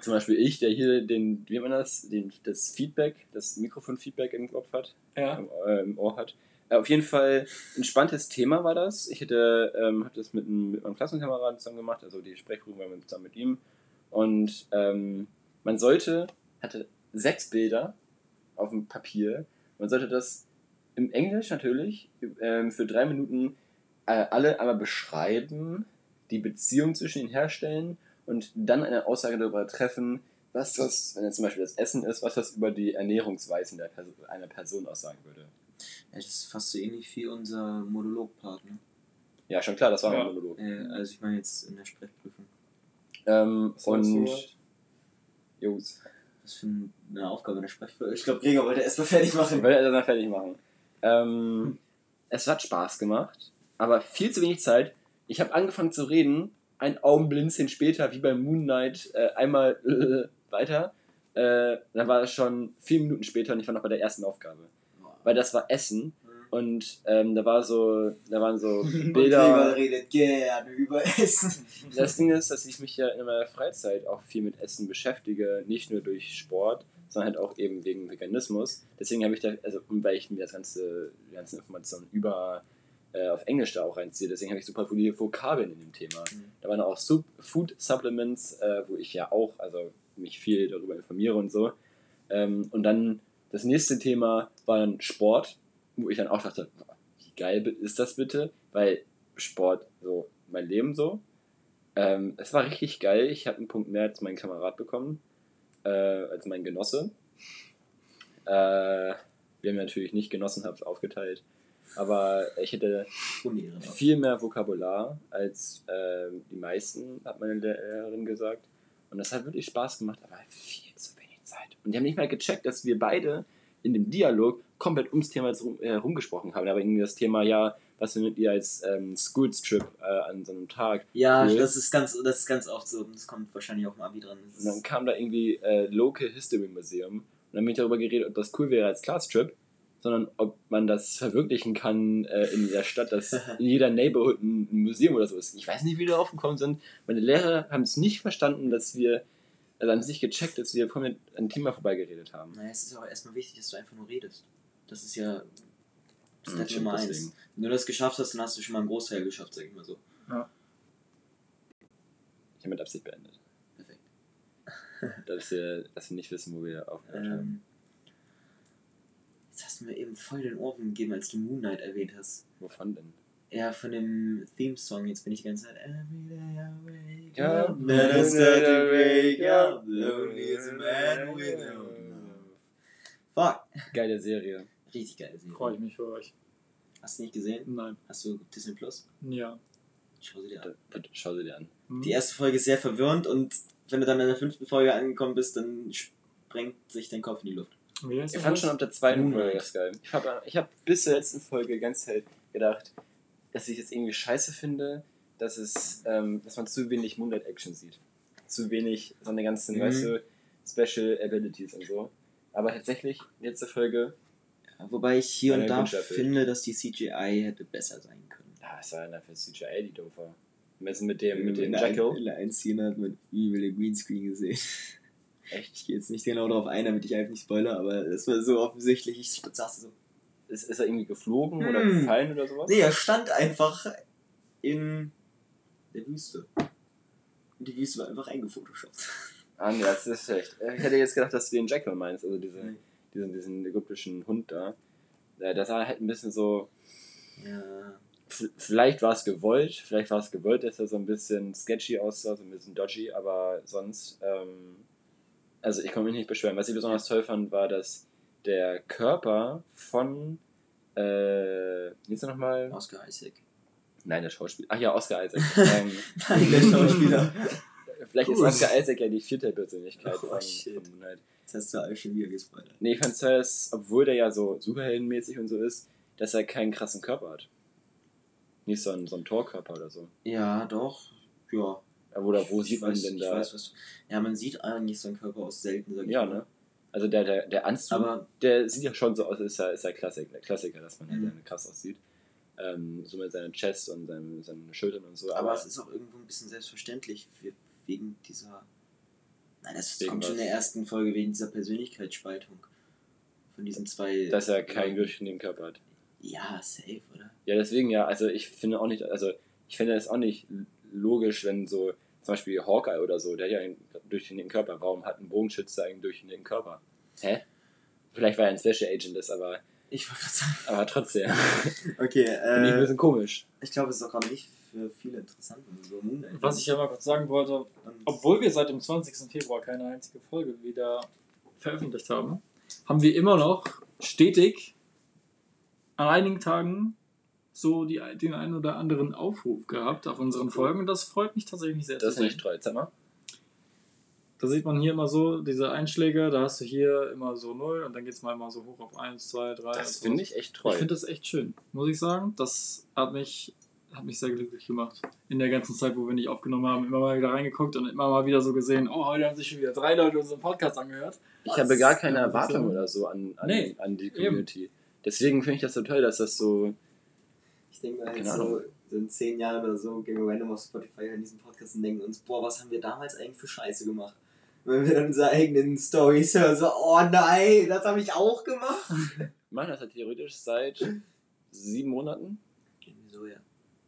S2: Zum Beispiel ich, der hier den, wie nennt man das, den, das Feedback, das Mikrofon-Feedback im Kopf hat,
S1: ja.
S2: im, äh, im Ohr hat. Äh, auf jeden Fall ein spannendes Thema war das. Ich hätte, ähm, hatte das mit, einem- mit meinem Klassenkameraden zusammen gemacht, also die Sprechprobe war mit, zusammen mit ihm. Und ähm, man sollte, hatte sechs Bilder auf dem Papier. Man sollte das im Englisch natürlich ähm, für drei Minuten äh, alle einmal beschreiben, die Beziehung zwischen ihnen herstellen und dann eine Aussage darüber treffen, was das, wenn jetzt zum Beispiel das Essen ist, was das über die Ernährungsweisen der Person, einer Person aussagen würde.
S3: Ja, das ist fast so ähnlich wie unser Monologpart, ne?
S2: Ja, schon klar, das war
S1: Ja.
S2: ein Monolog.
S3: Äh, also ich meine jetzt in der Sprechprüfung.
S2: Ähm,
S1: Was
S2: und? Jungs,
S3: Was für eine Aufgabe in der Sprechprüfung? Ich glaube, Gregor wollte erst mal fertig machen.
S2: will das mal fertig machen. Ähm, es hat Spaß gemacht, aber viel zu wenig Zeit. Ich habe angefangen zu reden, ein Augenblinzeln später, wie bei Moon Knight, äh, einmal äh, weiter. Äh, dann war es schon vier Minuten später und ich war noch bei der ersten Aufgabe. Weil das war Essen und ähm, da war so, da waren so Bilder.
S3: redet gerne über Essen.
S2: Das Ding ist, dass ich mich ja in meiner Freizeit auch viel mit Essen beschäftige, nicht nur durch Sport, sondern halt auch eben wegen Veganismus. Deswegen habe ich da, also weil ich mir das ganze, die ganzen Informationen über äh, auf Englisch da auch reinziehe, deswegen habe ich super viele Vokabeln in dem Thema.
S3: Mhm.
S2: Da waren auch Sub Food Supplements, äh, wo ich ja auch, also mich viel darüber informiere und so. Ähm, und dann das nächste Thema war dann Sport, wo ich dann auch dachte, wie geil ist das bitte? Weil Sport so mein Leben so. Ähm, es war richtig geil. Ich habe einen Punkt mehr als mein Kamerad bekommen, äh, als mein Genosse. Äh, wir haben natürlich nicht genossenhaft aufgeteilt, aber ich hätte viel mehr Vokabular als ähm, die meisten, hat meine Lehrerin gesagt. Und das hat wirklich Spaß gemacht, aber viel zu wenig Zeit. Und die haben nicht mal gecheckt, dass wir beide in dem Dialog komplett ums Thema herum- äh, herumgesprochen haben. Aber irgendwie das Thema, ja, was findet ihr als ähm, Schoolstrip äh, an so einem Tag?
S3: Ja,
S2: Cool.
S3: das ist ganz, das ist ganz oft so. Das kommt wahrscheinlich auch im Abi dran. Das
S2: Und dann kam da irgendwie äh, Local History Museum. Und dann bin ich darüber geredet, ob das cool wäre als Classtrip, sondern ob man das verwirklichen kann äh, in der Stadt, dass in jeder Neighborhood ein, ein Museum oder so ist. Ich weiß nicht, wie wir darauf gekommen sind. Meine Lehrer haben es nicht verstanden, dass wir, also haben es nicht gecheckt, dass wir vorhin an einem Thema vorbeigeredet haben.
S3: naja, es ist auch erstmal wichtig, dass du einfach nur redest. Das ist ja Step
S2: Hm, stimmt,
S3: Nummer eins.
S2: deswegen.
S3: Wenn du das geschafft hast, dann hast du schon mal einen Großteil geschafft, sag ich mal so.
S2: Ich habe mit Absicht beendet.
S3: Perfekt.
S2: Dass wir, dass wir nicht wissen, wo wir aufgehört haben.
S3: Jetzt hast du mir eben voll den Ohrwurm gegeben, als du Moon Knight erwähnt hast.
S2: Wovon denn?
S3: Ja, von dem Theme-Song, jetzt bin ich die ganze Zeit. Every day I wake up, then I start to wake up, lonely as a man without love. Fuck.
S2: Geile Serie.
S3: Richtig geil. Serie.
S1: Freue ich mich für euch.
S3: Hast du nicht gesehen?
S1: Nein.
S3: Hast du Disney Plus?
S1: Ja.
S3: Schau sie dir an.
S2: Bitte Schau sie dir an.
S1: Hm.
S3: Die erste Folge ist sehr verwirrend und wenn du dann in der fünften Folge angekommen bist, dann sprengt sich dein Kopf in die Luft.
S1: Wie heißt
S2: Ich
S1: das?
S2: fand schon ab der zweiten
S3: Moonlight.
S2: Folge das geil. Ich habe ich hab bis zur letzten Folge ganz halt gedacht, dass ich jetzt irgendwie scheiße finde, dass es, ähm, dass man zu wenig Moonlight Action sieht. Zu wenig so eine ganzen,
S3: Mhm.
S2: weißt du, Special Abilities und so. Aber tatsächlich, letzte Folge,
S3: Ja, Wobei ich hier und da finde, dass die CGI hätte besser sein können.
S2: ja, es war dafür CGI, die doof war. Messen mit dem, mit dem
S3: der ein-
S2: Jackal.
S3: In der einen Szene hat man übel den Greenscreen gesehen.
S2: Echt?
S3: Ich gehe jetzt nicht genau darauf ein, damit ich einfach nicht spoiler, aber das war so offensichtlich. Ich saß so.
S2: Ist, ist er irgendwie geflogen oder
S3: Hm.
S2: gefallen oder sowas?
S3: Nee, er stand einfach in der Wüste. Und die Wüste war einfach eingefotoshoppt.
S2: Ah, nee, das ist schlecht. Ich hätte jetzt gedacht, dass du den Jackal meinst, also diese,
S3: Nee.
S2: diesen, diesen ägyptischen Hund da. Äh, Das sah halt ein bisschen so.
S3: Ja.
S2: Vielleicht war es gewollt, vielleicht war es gewollt, dass er so ein bisschen sketchy aussah, so ein bisschen dodgy, aber sonst. Ähm, also ich kann mich nicht beschweren. Was ich besonders toll fand, war, dass der Körper von. Äh, wie ist er nochmal?
S3: Oscar Isaac.
S2: Nein, der Schauspieler. Ach ja, Oscar Isaac. ähm,
S3: Nein, der Schauspieler.
S2: vielleicht ist
S3: Gut.
S2: Oscar Isaac ja die vierte Persönlichkeit
S3: Oh,
S2: von,
S3: shit.
S2: von Moonlight.
S3: Jetzt hast du alles schon wieder gespoilert.
S2: Nee, ich toll, dass, obwohl der ja so superheldenmäßig und so ist, dass er keinen krassen Körper hat. Nicht so ein, so ein Torkörper oder so.
S3: Ja, doch. Ja.
S2: Aber Oder wo
S3: Ich
S2: sieht man
S3: weiß-
S2: denn
S3: ich
S2: da?
S3: Weiß, was ja, man sieht eigentlich seinen Körper aus selten, sag ich
S2: Ja, ne? Also der, der, der Anzug,
S3: Aber
S2: der sieht ja schon so aus, ist ja, ist ja Klassik, der Klassiker, dass man halt
S3: Mhm.
S2: krass aussieht. Ähm, so mit seiner Chest und seinen, seinen Schultern und so.
S3: Aber es ist auch irgendwo ein bisschen selbstverständlich we- wegen dieser. Nein, das kommt schon in
S2: was?
S3: der ersten Folge wegen dieser Persönlichkeitsspaltung. Von diesen zwei.
S2: dass er keinen durchgehenden Körper hat.
S3: Ja, safe, oder?
S2: Ja, deswegen ja, also ich finde auch nicht, also ich finde es auch nicht logisch, wenn so zum Beispiel Hawkeye oder so, der hat ja einen durchgehenden Körper. Warum hat ein Bogenschütze einen durchgehenden Körper? Hä? Vielleicht weil er ein Special Agent ist, aber,
S3: Ich wollte gerade sagen.
S2: aber trotzdem.
S3: Okay,
S2: Finde ich ein
S3: äh,
S2: bisschen komisch.
S3: ich glaube, es ist auch gerade nicht für viele interessant, so
S1: Was ich ja mal kurz sagen wollte, obwohl wir seit dem 20. Februar keine einzige Folge wieder veröffentlicht haben, haben wir immer noch stetig an einigen Tagen so die, den einen oder anderen Aufruf gehabt auf unseren Folgen und das freut mich tatsächlich sehr
S2: Das ist nicht treu. Zeig mal.
S1: Da sieht man hier immer so diese Einschläge, da hast du hier immer so 0 und dann geht es mal immer so hoch auf 1, 2, 3.
S2: Das finde ich echt treu.
S1: Ich finde das echt schön, muss ich sagen. Das hat mich, hat mich sehr glücklich gemacht. In der ganzen Zeit, wo wir nicht aufgenommen haben, immer mal wieder reingeguckt und immer mal wieder so gesehen, oh, heute haben sich schon wieder drei Leute unseren Podcast angehört.
S2: ich habe gar keine Erwartung oder so an, an,
S1: Nee,
S2: an die Community. Deswegen finde ich das so toll, dass das so.
S3: Mal,
S2: Keine
S3: jetzt so, in zehn Jahren oder so gehen wir random auf Spotify in diesen Podcast und denken uns, boah, was haben wir damals eigentlich für Scheiße gemacht? Wenn wir dann unsere eigenen Stories hören, so, oh nein, das habe ich auch gemacht.
S2: Mann, das hat theoretisch seit sieben Monaten.
S3: So, ja.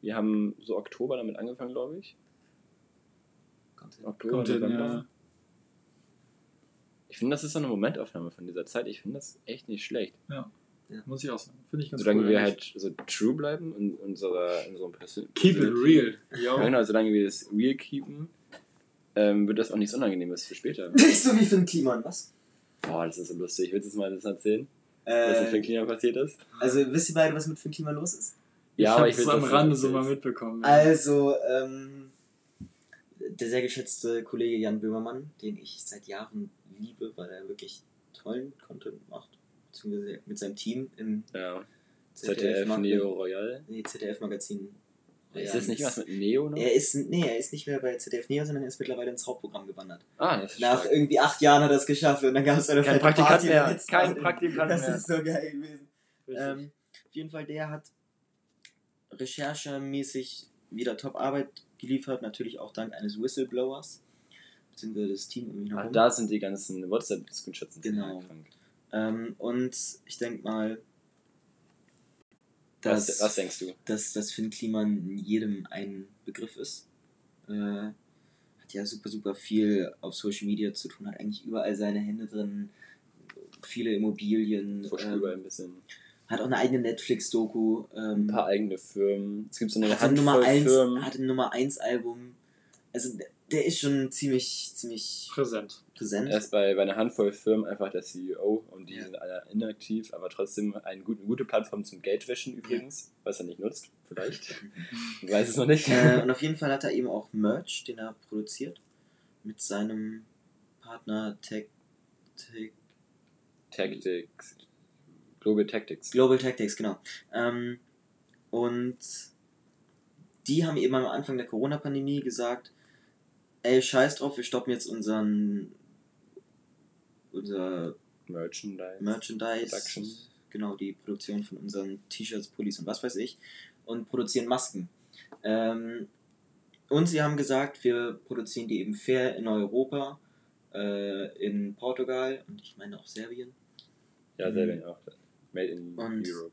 S2: Wir haben so Oktober damit angefangen, glaube ich.
S3: Kommt hin.
S2: Oktober,
S1: Kommt hin,
S2: November.
S1: ja.
S2: Ich finde, das ist so eine Momentaufnahme von dieser Zeit. Ich finde das echt nicht schlecht.
S1: Muss ich auch sagen. Finde ich ganz
S2: Solange
S1: cool.
S2: wir
S1: eigentlich.
S2: halt so true bleiben und unserer, unserem Persön
S1: Keep it real.
S2: Ja,
S1: Ja.
S2: genau, solange wir das real keepen, ähm, wird das auch nichts Unangenehmes für später.
S3: Nicht so wie Finn Kliman, was?
S2: Boah, das ist so lustig. Willst du uns mal das erzählen, was mit Finn
S3: Äh,
S2: Kliman passiert ist?
S3: also, wisst ihr beide, was mit Finn Kliman los ist?
S1: ich
S2: aber
S1: habe
S2: ich will
S1: es am Rande
S2: das
S1: so mal mitbekommen. ja.
S3: Also, ähm, der sehr geschätzte Kollege Jan Böhmermann, den ich seit Jahren liebe, weil er wirklich tollen Content macht, beziehungsweise mit seinem Team im
S2: Ja.
S3: ZDF,
S2: ZDF Neo Royal.
S3: Nee, ZDF-Magazin.
S2: Ist das nicht was mit Neo noch?
S3: Er ist, nee, er ist nicht mehr bei ZDF Neo, sondern er ist mittlerweile ins Hauptprogramm gewandert.
S2: Ah, das ist
S3: Nach
S2: stark.
S3: irgendwie acht Jahren hat er es geschafft und dann gab es eine
S2: Kein Praktikant mehr, kein. Praktikant
S3: Das
S2: mehr.
S3: ist so geil gewesen. Ähm, auf jeden Fall, der hat recherchemäßig wieder Top-Arbeit geliefert, natürlich auch dank eines Whistleblowers, beziehungsweise das Team um ihn
S2: Ach,
S3: herum.
S2: da sind die ganzen WhatsApp-Screenshots.
S3: Genau.
S2: krank.
S3: Ähm, und ich denke mal,
S2: Was,
S3: dass,
S2: was denkst du?
S3: dass, dass Finn Kliman jedem ein Begriff ist. Äh, hat ja super, super viel auf Social Media zu tun, hat eigentlich überall seine Hände drin. viele Immobilien.
S2: Pusht
S3: Ähm,
S2: überall ein bisschen.
S3: hat auch eine eigene Netflix-Doku. Ähm,
S2: Ein paar eigene Firmen. Es gibt so eine
S3: hat ein Nummer
S2: Handvoll
S3: 1,
S2: Firmen.
S3: hat ein Nummer 1 Album. Also der- ist schon ziemlich, ziemlich
S1: Präsent.
S3: präsent.
S2: Er ist bei, bei einer Handvoll Firmen einfach der CEO und die
S3: Ja.
S2: sind alle inaktiv, aber trotzdem eine gute, eine gute Plattform zum Geldwäschen übrigens, was er nicht nutzt, vielleicht. Ich weiß es noch nicht.
S3: äh, und auf jeden Fall hat er eben auch Merch, den er produziert. Mit seinem Partner Tech, Tech,
S2: Tactics. Global Tactics.
S3: Global Tactics, genau. Ähm, und die haben eben am Anfang der Corona-Pandemie gesagt, ey, scheiß drauf, wir stoppen jetzt unseren unser
S2: Merchandise.
S3: Merchandise,
S2: Production.
S3: genau, die Produktion von unseren T-Shirts, Pullis und was weiß ich, und produzieren Masken. Ähm, und sie haben gesagt, wir produzieren die eben fair in Europa, äh, in Portugal und ich meine auch Serbien.
S2: Ja, selber auch. Made in
S3: Und-
S2: Europe.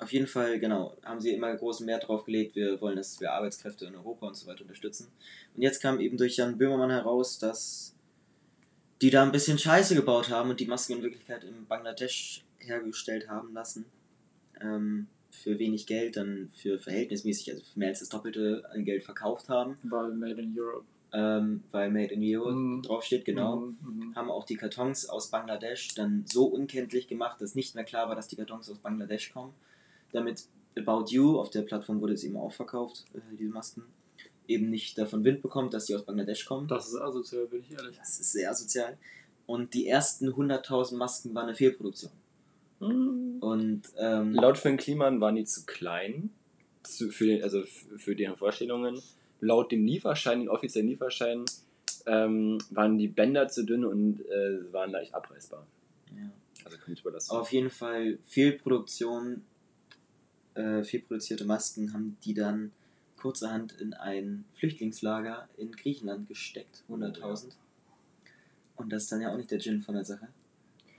S3: Auf jeden Fall, genau, haben sie immer großen Wert drauf gelegt, wir wollen, dass wir Arbeitskräfte in Europa und so weiter unterstützen. Und jetzt kam eben durch Jan Böhmermann heraus, dass die da ein bisschen Scheiße gebaut haben und die Masken in Wirklichkeit in Bangladesch hergestellt haben lassen. Ähm, für wenig Geld, dann für verhältnismäßig, also für mehr als das Doppelte an Geld verkauft haben,
S1: Weil Made in Europe.
S3: ähm, weil Made in Europe
S1: Mhm.
S3: draufsteht, genau
S1: Mhm, mhm.
S3: haben auch die Kartons aus Bangladesch dann so unkenntlich gemacht, dass nicht mehr klar war, dass die Kartons aus Bangladesch kommen. Damit About You, auf der Plattform wurde es eben auch verkauft, äh, diese Masken, eben nicht davon Wind bekommt, dass die aus Bangladesch kommen.
S1: Das ist asozial, bin ich ehrlich.
S3: Das ist sehr asozial. Und die ersten 100.000 Masken waren eine Fehlproduktion. Und ähm,
S2: Laut Finn Kliman waren die zu klein, zu, für, den, also für deren Vorstellungen. Laut dem Lieferschein, den offiziellen Lieferschein, ähm, waren die Bänder zu dünn und äh, waren leicht abreißbar.
S3: ja.
S2: Also kommt über das.
S3: auf jeden Fall Fehlproduktion, äh, fehlproduzierte Masken haben die dann kurzerhand in ein Flüchtlingslager in Griechenland gesteckt, 100.000. Und das ist dann ja auch nicht der Gin von der Sache.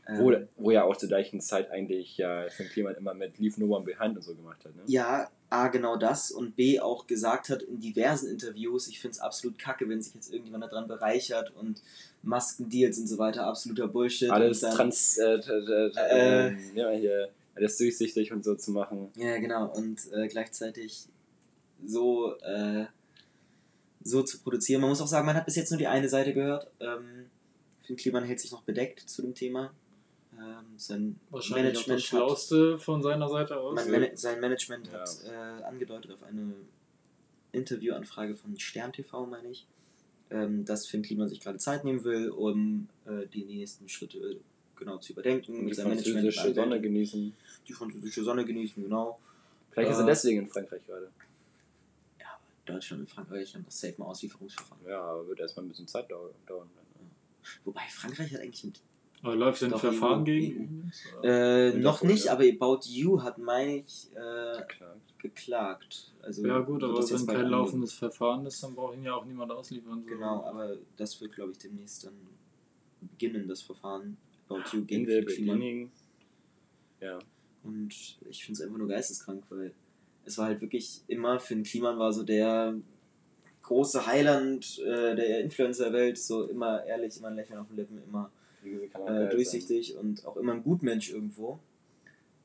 S3: Ähm,
S2: Wo, wo ja auch zur gleichen Zeit eigentlich ja Finn Kliman immer mit Leave No One Behind und so gemacht hat. Ne?
S3: Ja, A, genau das und B, auch gesagt hat in diversen Interviews, ich finde es absolut kacke, wenn sich jetzt irgendjemand daran bereichert und Maskendeals und so weiter, absoluter Bullshit.
S2: Alles
S3: dann,
S2: trans, äh,
S3: Äh.
S2: ähm, ja, hier, alles durchsichtig und so zu machen.
S3: Ja, genau. Und äh, gleichzeitig so, äh, so zu produzieren. Man muss auch sagen, man hat bis jetzt nur die eine Seite gehört. Ähm, Finn Kliman hält sich noch bedeckt zu dem Thema. Ähm, sein
S1: Wahrscheinlich auch das
S3: Management hat,
S1: Schlauste von seiner Seite aus.
S3: Mana sein Management
S2: Ja.
S3: hat äh, angedeutet auf eine Interviewanfrage von Stern TV, meine ich, ähm, dass Finn Kliman sich gerade Zeit nehmen will, um äh, die nächsten Schritte genau zu überdenken.
S2: Und die
S3: seinem Management und
S2: französische Sonne genießen.
S3: Die französische Sonne genießen, genau.
S2: Vielleicht ist er
S3: Äh.
S2: deswegen in Frankreich gerade.
S3: Deutschland und Frankreich haben das safe mal Auslieferungsverfahren.
S2: Ja, aber wird erstmal ein bisschen Zeit dau- dauern.
S3: Wobei Frankreich hat eigentlich mit.
S1: Aber läuft denn ein Verfahren
S3: EU.
S1: gegen ihn?
S3: Äh,
S2: Mit
S3: noch nicht,
S2: ja.
S3: aber About You hat, meine ich, äh,
S2: Klar.
S3: geklagt. Also
S1: ja gut, aber
S3: das
S1: wenn kein
S3: angehen.
S1: laufendes Verfahren ist, dann braucht ihn ja auch niemand ausliefern. So.
S3: Genau, aber das wird, glaube ich, demnächst dann beginnen, das Verfahren About You Finn Kliman.
S2: Beginning. Ja.
S3: Und ich finde es einfach nur geisteskrank, weil es war halt wirklich immer, Finn Kliman war so der große Heiland äh, der Influencer-Welt, so immer ehrlich, immer ein Lächeln auf den Lippen, immer äh,
S2: geil sein.
S3: durchsichtig und auch immer ein Gutmensch irgendwo.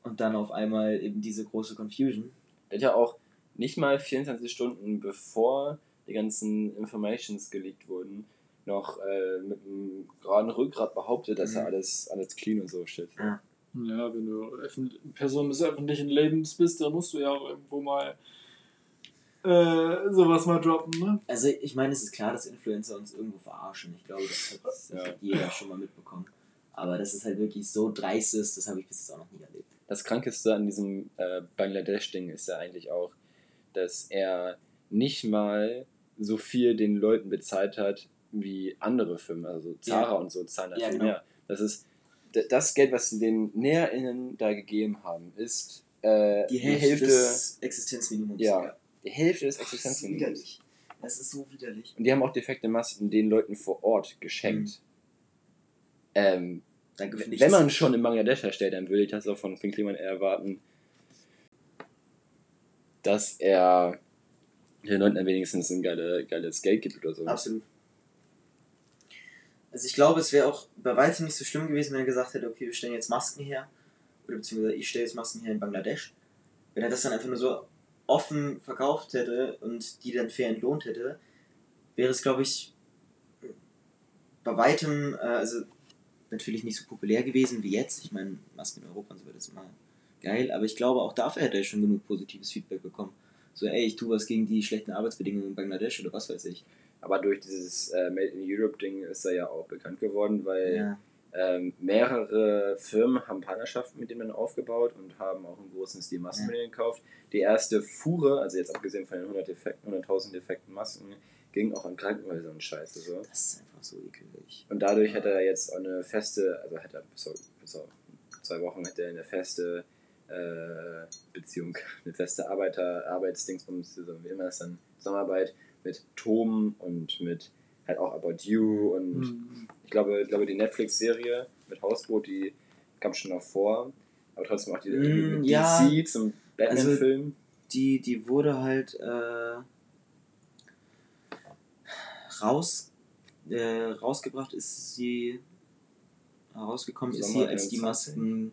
S3: Und dann auf einmal eben diese große Confusion.
S2: Der hat ja auch nicht mal 24 Stunden bevor die ganzen Informations geleakt wurden, noch äh, mit einem geraden Rückgrat behauptet, dass er
S3: Mhm.
S2: alles, alles clean und so shit.
S3: Ja.
S1: Ja, wenn du Person des öffentlichen Lebens bist, dann musst du ja auch irgendwo mal äh, sowas mal droppen, ne?
S3: Also ich meine, es ist klar, dass Influencer uns irgendwo verarschen. Ich glaube, das hat, das
S2: Ja.
S3: hat jeder schon mal mitbekommen. Aber das ist halt wirklich so dreist ist, das habe ich bis jetzt auch noch nie erlebt.
S2: Das Krankeste an diesem äh, Bangladesch-Ding ist ja eigentlich auch, dass er nicht mal so viel den Leuten bezahlt hat wie andere Firmen, also Zara
S3: Ja.
S2: und so zahlen da
S3: Ja, genau.
S2: mehr. Das ist das Geld, was sie den NäherInnen da gegeben haben, ist äh,
S3: Die Hälfte, des Existenzminimums.
S2: Ja. die Hälfte des
S3: Das ist
S2: Existenzminimums.
S3: widerlich. Das ist so widerlich.
S2: Und die haben auch defekte Masken den Leuten vor Ort geschenkt. Ähm,
S3: Danke,
S2: wenn
S3: das-
S2: man schon in Bangladesch herstellt, dann würde ich das auch von Finn Kliman erwarten, dass er den Leuten wenigstens ein geile, geiles Geld gibt oder so.
S3: Absolut. Also ich glaube, es wäre auch bei weitem nicht so schlimm gewesen, wenn er gesagt hätte, okay, wir stellen jetzt Masken her. Oder beziehungsweise ich stelle jetzt Masken her in Bangladesch. Wenn er das dann einfach nur so offen verkauft hätte und die dann fair entlohnt hätte, wäre es, glaube ich, bei weitem, äh, also natürlich nicht so populär gewesen wie jetzt. Ich meine, Masken in Europa und so weiter ist immer geil, aber ich glaube, auch dafür hätte er schon genug positives Feedback bekommen. So, ey, ich tue was gegen die schlechten Arbeitsbedingungen in Bangladesch oder was weiß ich.
S2: Aber durch dieses äh, Made in Europe Ding ist er ja auch bekannt geworden, weil
S3: Ja.
S2: ähm, mehrere Firmen haben Partnerschaften mit denen aufgebaut und haben auch im großen Stil Masken
S3: Ja.
S2: mit denen gekauft. Die erste Fuhre, also jetzt abgesehen von den 100 Defekten, 100.000 defekten Masken, ging auch an Krankenhäuser und Scheiße so.
S3: Das ist einfach so ekelig.
S2: Und dadurch hat er jetzt auch eine feste, also hat er bis auf zwei Wochen hat er eine feste äh, Beziehung, eine feste Arbeiter, Arbeitsdingsbums, wie immer ist dann Zusammenarbeit mit Tom und mit halt auch About You und
S1: Mhm.
S2: ich glaube, ich glaube die Netflix-Serie mit Hausboot, die kam schon noch vor, aber trotzdem auch die
S3: Mm,
S2: mit
S3: ja.
S2: DC zum Batman-Film.
S3: Die, die wurde halt äh, raus, äh, rausgebracht ist sie, rausgekommen ist sie, als die
S2: 21.
S3: Masken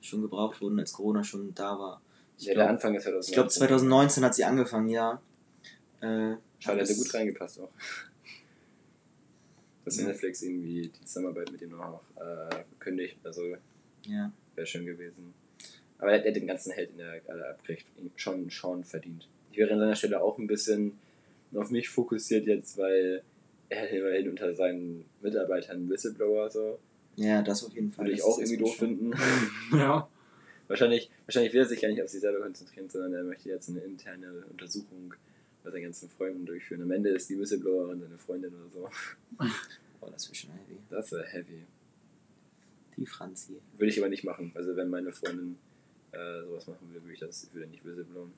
S3: schon gebraucht wurden, als Corona schon da war. Ich
S2: ja, der
S3: glaube,
S2: Anfang ist 2019.
S3: glaub, 2019 hat sie angefangen, ja. Äh,
S2: Schade, hätte gut reingepasst auch. Dass
S3: Ja.
S2: Netflix irgendwie die Zusammenarbeit mit ihm noch äh, kündigt, also
S3: Ja.
S2: wäre schön gewesen. Aber er, hat den ganzen Held in der äh, abkriegt, schon, schon verdient. Ich wäre an seiner Stelle auch ein bisschen auf mich fokussiert jetzt, weil er hat immerhin unter seinen Mitarbeitern Whistleblower so.
S3: ja, das auf jeden Fall.
S2: Würde ich auch irgendwie doof finden.
S1: Ja.
S2: wahrscheinlich, wahrscheinlich will er sich gar nicht auf sich selber konzentrieren, sondern er möchte jetzt eine interne Untersuchung bei seinen ganzen Freunden durchführen. Am Ende ist die Whistleblowerin seine Freundin oder so.
S3: Oh, das wäre schon heavy.
S2: Das wäre heavy.
S3: Die Franzi.
S2: Würde ich aber nicht machen. Also wenn meine Freundin äh, sowas machen würde, würde ich das würde nicht whistleblowen.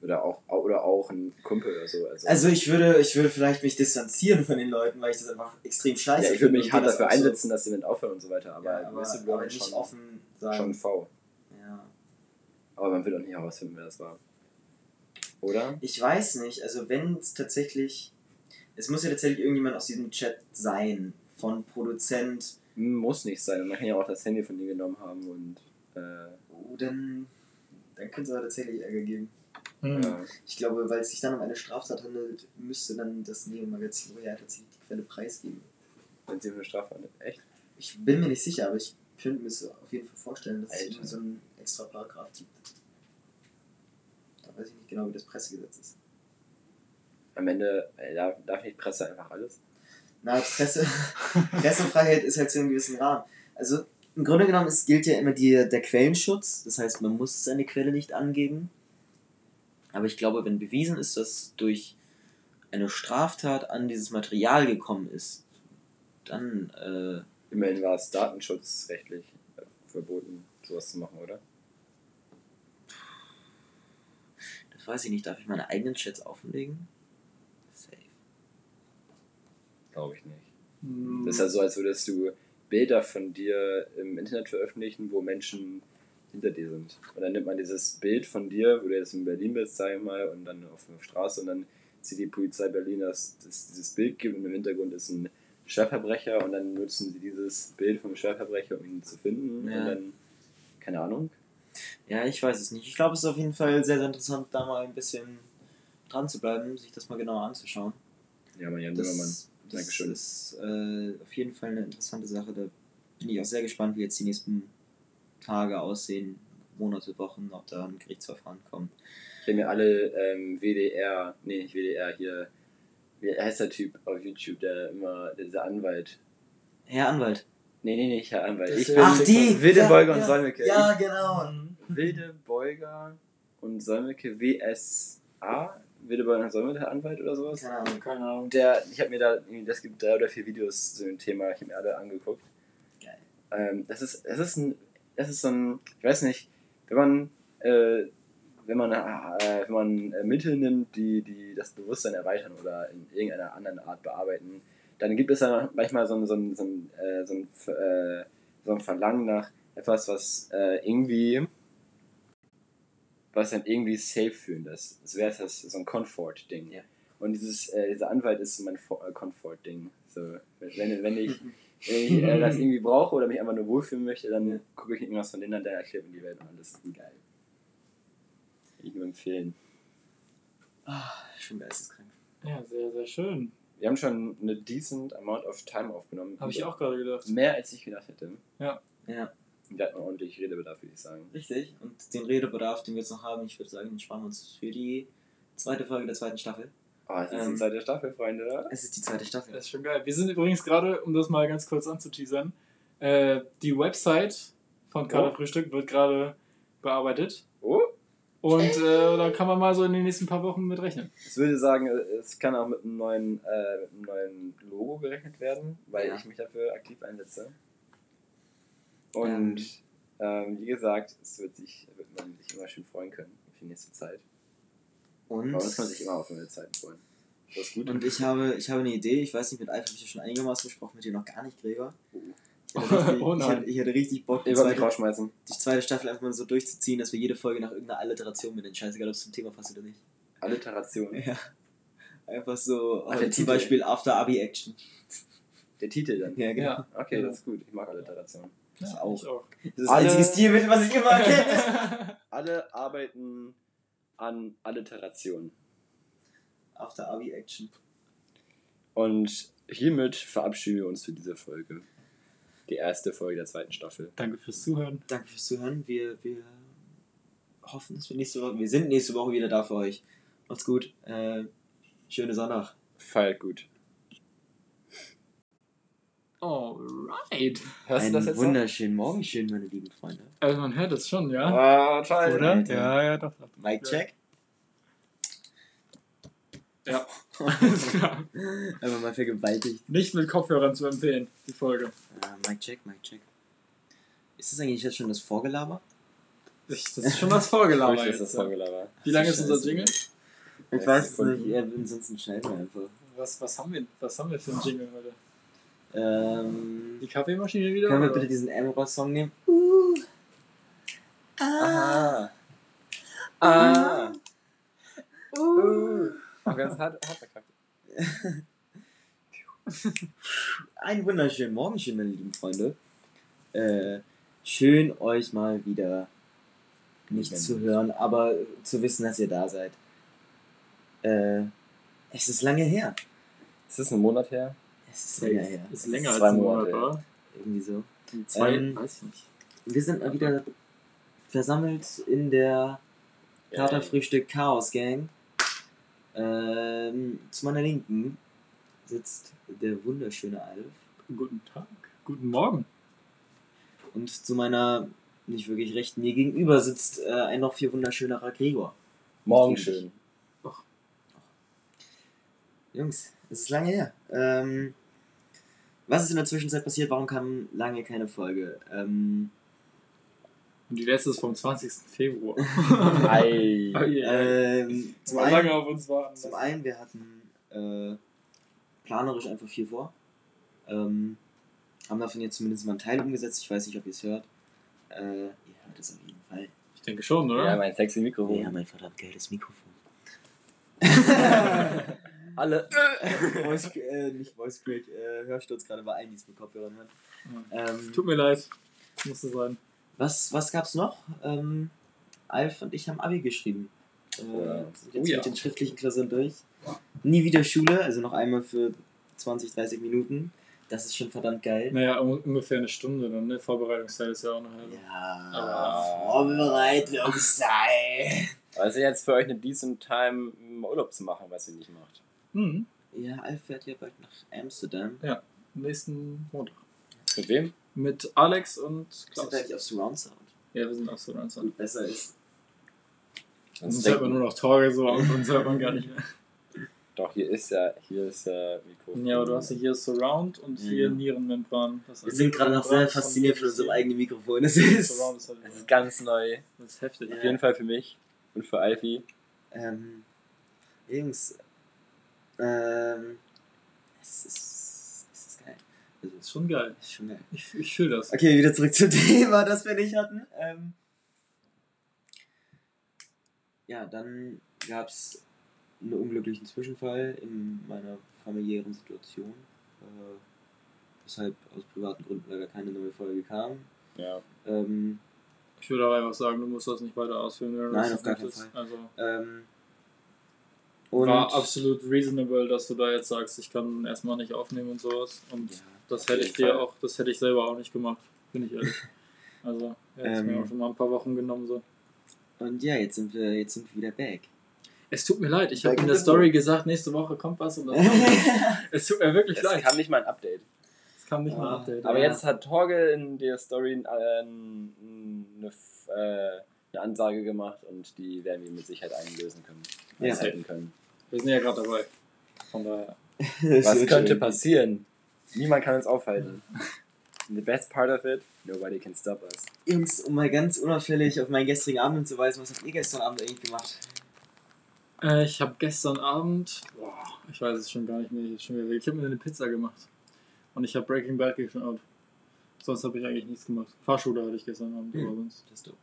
S2: Oder auch, oder auch ein Kumpel oder so. Also,
S3: Also ich würde, ich würde vielleicht mich distanzieren von den Leuten, weil ich das einfach extrem scheiße
S2: ja, ich würde
S3: finde
S2: mich hart dafür
S3: so-
S2: einsetzen, dass sie mit aufhören und so weiter. Aber,
S3: ja, aber,
S2: Whistleblower
S3: aber nicht
S2: schon,
S3: offen sagen.
S2: schon V.
S3: Ja.
S2: Aber man will auch nicht herausfinden, wer das war. Oder?
S3: Ich weiß nicht, also wenn es tatsächlich. Es muss ja tatsächlich irgendjemand aus diesem Chat sein. Von Produzent.
S2: Muss nicht sein. Man kann ja auch das Handy von ihr genommen haben und äh,
S3: Oh, dann. Dann könnte es aber tatsächlich Ärger geben.
S1: Mhm.
S2: ja.
S3: Ich glaube, weil es sich dann um eine Straftat handelt, müsste dann das Neo-Magazin Royal tatsächlich die Quelle preisgeben.
S2: wenn sie eine Strafe hat. Echt?
S3: Ich bin mir nicht sicher, aber ich könnte mir so auf jeden Fall vorstellen, dass es
S2: Alter.
S3: irgendwie so einen extra Paragraph gibt. Weiß ich nicht genau, wie das Pressegesetz ist.
S2: Am Ende äh, darf, darf nicht Presse einfach alles.
S3: Na, Presse, Pressefreiheit ist halt zu einem gewissen Rahmen. Also im Grunde genommen es gilt ja immer die, der Quellenschutz. Das heißt, man muss seine Quelle nicht angeben. Aber ich glaube, wenn bewiesen ist, dass durch eine Straftat an dieses Material gekommen ist, dann, äh,
S2: Immerhin war es datenschutzrechtlich äh, verboten, sowas zu machen, oder?
S3: das weiß ich nicht, darf ich meine eigenen Chats offenlegen? Safe.
S2: Glaube ich nicht.
S1: Mhm.
S2: Das ist ja so, als würdest du Bilder von dir im Internet veröffentlichen, wo Menschen hinter dir sind. Und dann nimmt man dieses Bild von dir, wo du jetzt in Berlin bist, sag ich mal, und dann auf der Straße und dann sieht die Polizei Berlin, dass es dieses Bild gibt und im Hintergrund ist ein Schwerverbrecher und dann nutzen sie dieses Bild vom Schwerverbrecher, um ihn zu finden.
S3: Ja.
S2: Und dann, keine Ahnung.
S3: Ja, ich weiß es nicht. Ich glaube, es ist auf jeden Fall sehr, sehr interessant, da mal ein bisschen dran zu bleiben, sich das mal genauer anzuschauen.
S2: Ja, man, Jan Böhmermann.
S3: Das, das
S2: Dankeschön.
S3: ist äh, auf jeden Fall eine interessante Sache. Da bin ich auch sehr gespannt, wie jetzt die nächsten Tage aussehen, Monate, Wochen, ob da ein Gerichtsverfahren kommt.
S2: Ich habe mir alle ähm, WDR, nee, nicht WDR, hier, wie heißt der Typ auf YouTube, der immer, dieser Anwalt.
S3: Herr Anwalt.
S2: Nee, nee, nicht Herr Anwalt. Ich bin
S3: Ach, die!
S2: Wilde Beuger
S3: ja,
S2: und Solmecke.
S3: Ja, genau.
S2: Wilde Beuger und Solmecke WSA. Wilde Beuger und Solmecke Anwalt oder sowas.
S3: Keine Ahnung.
S1: Keine Ahnung.
S2: Der, ich habe mir da, das gibt drei oder vier Videos zu dem Thema, ich habe mir alle angeguckt.
S3: Geil.
S2: Ähm, das ist, das ist ein, das ist so ein, ich weiß nicht, wenn man, äh, wenn man, äh, wenn man äh, Mittel nimmt, die, die das Bewusstsein erweitern oder in irgendeiner anderen Art bearbeiten, dann gibt es ja manchmal so ein, so ein, so ein, äh, so ein, äh, so ein Verlangen nach etwas, was äh, irgendwie, was dann irgendwie safe fühlen lässt. Das wäre das so ein Comfort-Ding.
S3: Ja.
S2: Und dieses, äh, dieser Anwalt ist mein äh, Comfort-Ding. So, wenn, wenn ich, wenn ich äh, das irgendwie brauche oder mich einfach nur wohlfühlen möchte, dann gucke ich irgendwas von denen an, der erklärt mir die Welt und das ist geil. Kann ich nur empfehlen.
S3: Ah, schon geisteskrank.
S1: Ja, sehr, sehr schön.
S2: Wir haben schon eine decent amount of time aufgenommen.
S1: Habe ich auch gerade gedacht.
S2: Mehr als ich gedacht hätte.
S3: Ja,
S2: Wir hatten ordentlich Redebedarf, würde ich sagen.
S3: richtig. Und den Redebedarf, den wir jetzt noch haben, ich würde sagen, den sparen wir uns für die zweite Folge der zweiten Staffel.
S2: Oh, es ist
S3: Ähm,
S2: die zweite Staffel, Freunde, oder?
S3: Es ist die zweite Staffel.
S1: Das ist schon geil. Wir sind übrigens gerade, um das mal ganz kurz anzuteasern, äh, die Website von Kaderfrühstück wird gerade bearbeitet.
S2: Oh,
S1: Und äh, da kann man mal so in den nächsten paar Wochen mit rechnen.
S2: ich würde sagen, es kann auch mit einem neuen, äh, mit einem neuen Logo gerechnet werden, weil
S3: Ja.
S2: ich mich dafür aktiv einsetze. Und ähm, wie gesagt, es wird, sich, wird man sich immer schön freuen können für die nächste Zeit.
S3: Und,
S2: uns kann man sich immer auf neue Zeiten freuen. Das ist gut.
S3: und ich habe, ich habe eine Idee, ich weiß nicht, mit Alf habe ich ja schon einigermaßen besprochen, mit dir noch gar nicht, Gregor.
S2: Oh.
S3: Ich hatte richtig,
S1: Oh
S3: ich hatte, ich hatte richtig Bock, die zweite,
S2: rausschmeißen.
S3: die zweite Staffel einfach mal so durchzuziehen, dass wir jede Folge nach irgendeiner Alliteration benennen. Scheißegal, ob es zum Thema passt oder nicht.
S2: Alliteration.
S3: Ja. Einfach so,
S2: Ach,
S3: äh, zum
S2: Titel.
S3: Beispiel After Abi Action.
S2: Der Titel dann.
S3: Ja, genau.
S1: Ja.
S2: Okay,
S1: Ja.
S2: das ist gut. Ich mag Alliteration.
S1: Ja,
S3: auch.
S1: Ich auch.
S3: Das ist das einzige Stilmittel, was ich immer kenne.
S2: Alle arbeiten an Alliteration.
S3: After Abi Action.
S2: Und hiermit verabschieden wir uns für diese Folge. Die erste Folge der zweiten Staffel.
S1: Danke fürs Zuhören.
S3: Danke fürs Zuhören. Wir, wir hoffen, dass wir nächste Woche, wir sind nächste Woche wieder da für euch. Macht's gut. Äh, schöne Sonntag.
S2: Feiert gut.
S1: Alright.
S2: Hörst
S3: Einen
S2: du das jetzt
S3: wunderschönen Morgen, schön, meine lieben Freunde.
S1: Also man hört es schon, ja?
S2: Ah, toll.
S1: Oder?
S3: Alter.
S1: Ja, ja, doch. doch.
S3: Mic check.
S1: Ja. Alles klar.
S3: Einfach mal vergewaltigt.
S1: Nicht mit Kopfhörern zu empfehlen, die Folge.
S3: Äh, Mic check, Mic check. Ist das eigentlich jetzt schon das Vorgelaber?
S1: Ich, das ist schon was vorgelabert.
S2: Ruhig ist
S1: jetzt,
S2: das Vorgelaber.
S1: Wie lange ist unser Jingle?
S3: Ich
S2: Sechs
S3: weiß nicht, ja, ansonsten schneiden wir einfach.
S1: Was, was, haben wir, was haben wir für einen Jingle heute?
S3: Ähm,
S1: Die Kaffeemaschine wieder?
S3: können wir
S1: oder?
S3: bitte diesen Amber-Song nehmen?
S2: Ah. Ah. Uh. Auch ganz hart, hart verkackt.
S3: Einen wunderschönen Morgen, schön, meine lieben Freunde. Äh, schön, euch mal wieder nicht zu hören, aber zu wissen, dass ihr da seid. Äh, es ist lange her.
S2: Ist das ein Monat her?
S3: Es ist länger her.
S1: Ist länger
S2: Zwei
S1: als ein Monat,
S2: Monate.
S1: oder?
S3: Irgendwie so.
S1: Zwei,
S3: Ähm,
S1: weiß ich nicht.
S3: Wir sind mal wieder versammelt in der Katerfrühstück Chaos Gang. Ähm, zu meiner Linken sitzt der wunderschöne Alf.
S1: Guten Tag. Guten Morgen.
S3: Und zu meiner nicht wirklich rechten mir gegenüber sitzt äh, ein noch viel wunderschönerer Gregor.
S2: Morgen schön.
S3: Jungs, es ist lange her. Ähm, was ist in der Zwischenzeit passiert? Warum kam lange keine Folge? Ähm,
S1: Und die letzte ist vom 20. Februar.
S2: Ei.
S1: Oh yeah.
S3: ähm, zum,
S1: Mal lange
S3: einen,
S1: auf uns warten.
S3: zum einen, wir hatten äh, planerisch einfach viel vor. Ähm, haben davon jetzt zumindest mal einen Teil umgesetzt. Ich weiß nicht, ob ihr es hört. Äh, ihr hört es auf jeden Fall.
S1: Ich denke schon, oder?
S2: Ja, mein sexy Mikrofon.
S3: Wir haben ein verdammt geiles Mikrofon.
S2: Alle.
S3: Voice, äh, nicht Voice Crack, äh, Hörsturz gerade bei allen, die es mit Kopfhörern hören. Ähm,
S1: Tut mir leid. Musste sein.
S3: Was, was gab's noch? Ähm, Alf und ich haben Abi geschrieben. Äh,
S2: Ja.
S3: sind jetzt
S1: Oh ja.
S3: mit den schriftlichen Klausuren durch. Nie wieder Schule, also noch einmal für 20, 30 Minuten. Das ist schon verdammt geil.
S1: Naja, un ungefähr eine Stunde dann, ne? Vorbereitungszeit ist ja auch eine halbe.
S3: Ja,
S1: Aber-
S3: Vorbereitungszeit.
S2: Also jetzt für euch eine decent Time im Urlaub zu machen, was ihr nicht macht.
S1: Mhm.
S3: Ja, Alf fährt ja bald nach Amsterdam.
S1: Nächsten Montag.
S2: Mit wem?
S1: Mit Alex und
S3: Sind
S1: Klaus.
S3: wir eigentlich auf Surround Sound?
S1: Ja, wir sind auch so langsam.
S3: Gut, besser ist.
S1: Uns hört man nur noch Torge so und uns hört man gar nicht mehr.
S2: Doch, hier ist ja, hier ist ja Mikrofon.
S1: Ja, aber du hast ja hier Surround und
S3: Ja,
S1: hier. Nierenmembran. Das
S3: Wir sind gerade noch sehr fasziniert von unserem eigenen Mikrofon. Das ist.
S1: Surround ist halt
S2: Das ist ganz neu.
S1: das ist heftig.
S3: Ja.
S2: Auf jeden Fall für mich und für Alfie.
S3: Ähm, Jungs, ähm, es ist, es ist geil. Also,
S1: Das ist schon geil.
S3: es ist schon geil.
S1: Ich, ich fühle das.
S3: Okay, wieder zurück zum Thema, das wir nicht hatten. Ähm, ja, dann gab's einen unglücklichen Zwischenfall in meiner familiären Situation. Äh, weshalb aus privaten Gründen leider keine neue Folge kam.
S2: Ja.
S3: Ähm,
S1: Ich würde auch einfach sagen, du musst das nicht weiter ausführen. wenn du
S3: Nein,
S1: das
S3: auf gar keinen
S1: möchtest. Also,
S3: ähm, und
S1: war absolut reasonable, dass du da jetzt sagst, ich kann erstmal nicht aufnehmen und sowas. Und
S3: Ja,
S1: das hätte ich dir
S2: Fall.
S1: auch, das hätte ich selber auch nicht gemacht, bin ich ehrlich. Also, ja, jetzt mir
S3: Ähm.
S1: auch schon mal ein paar Wochen genommen so.
S3: und ja, jetzt sind wir, jetzt sind wir wieder back.
S1: Es tut mir leid, ich habe in der Story
S3: book.
S1: gesagt, nächste Woche kommt was und dann. Es tut mir wirklich
S2: Es
S1: leid.
S2: kam nicht mal ein Update.
S1: Es kam nicht mal ein
S3: Ah,
S1: Update.
S2: Aber
S3: Ja.
S2: jetzt hat Torge in der Story äh, eine, äh, eine Ansage gemacht und die werden wir mit Sicherheit einlösen können.
S3: Ja.
S2: Einhalten können.
S1: Wir sind ja gerade dabei. Von daher.
S2: Was könnte
S3: schon.
S2: passieren? Niemand kann uns aufhalten. And the best part of it, nobody can stop us.
S3: Jungs, um mal ganz unauffällig auf meinen gestrigen Abend hinzuweisen, was habt ihr gestern Abend eigentlich gemacht?
S1: Äh, ich habe gestern Abend, boah, ich weiß es schon gar nicht mehr, schon wieder, ich habe mir eine Pizza gemacht. Und ich habe Breaking Bad geschaut. Sonst habe ich eigentlich nichts gemacht. Fahrschule hatte ich gestern Abend,
S3: Hm.
S1: aber sonst.
S3: Das ist doch.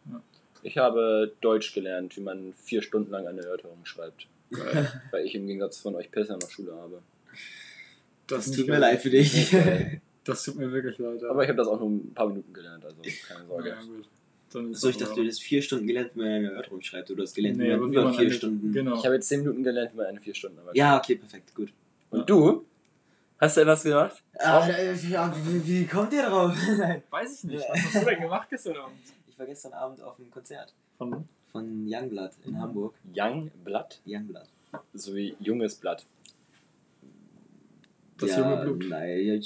S2: Ich habe Deutsch gelernt, wie man vier Stunden lang eine Erörterung schreibt. Weil ich im Gegensatz von euch Pisser noch Schule habe.
S3: Das tut mir leid für dich.
S1: Das tut mir wirklich leid.
S2: Aber ich habe das auch nur ein paar Minuten gelernt, also keine Sorge.
S1: ja, gut. Dann ist
S3: So, ich
S1: das
S3: dachte, du hast vier Stunden gelernt, wie man eine Erörterung schreibt. Oder du hast gelernt,
S1: Nee,
S3: über vier
S1: eine-
S3: Stunden.
S1: Genau.
S2: Ich habe jetzt zehn Minuten gelernt, wie man eine vier Stunden.
S3: Ja, okay, perfekt, gut.
S2: Und
S1: Ja.
S2: du? Hast du etwas gemacht?
S3: Ah, ja, wie, wie kommt ihr drauf? Nein.
S1: Weiß ich nicht. Was hast du denn gemacht gestern Abend?
S3: Ich war gestern Abend auf einem Konzert
S1: Von
S3: von Youngblood in
S1: Mhm.
S3: Hamburg.
S2: Young Blood?
S3: Youngblood.
S2: So wie junges Blatt.
S1: Das
S3: ja,
S1: junge Blut.
S3: Nein,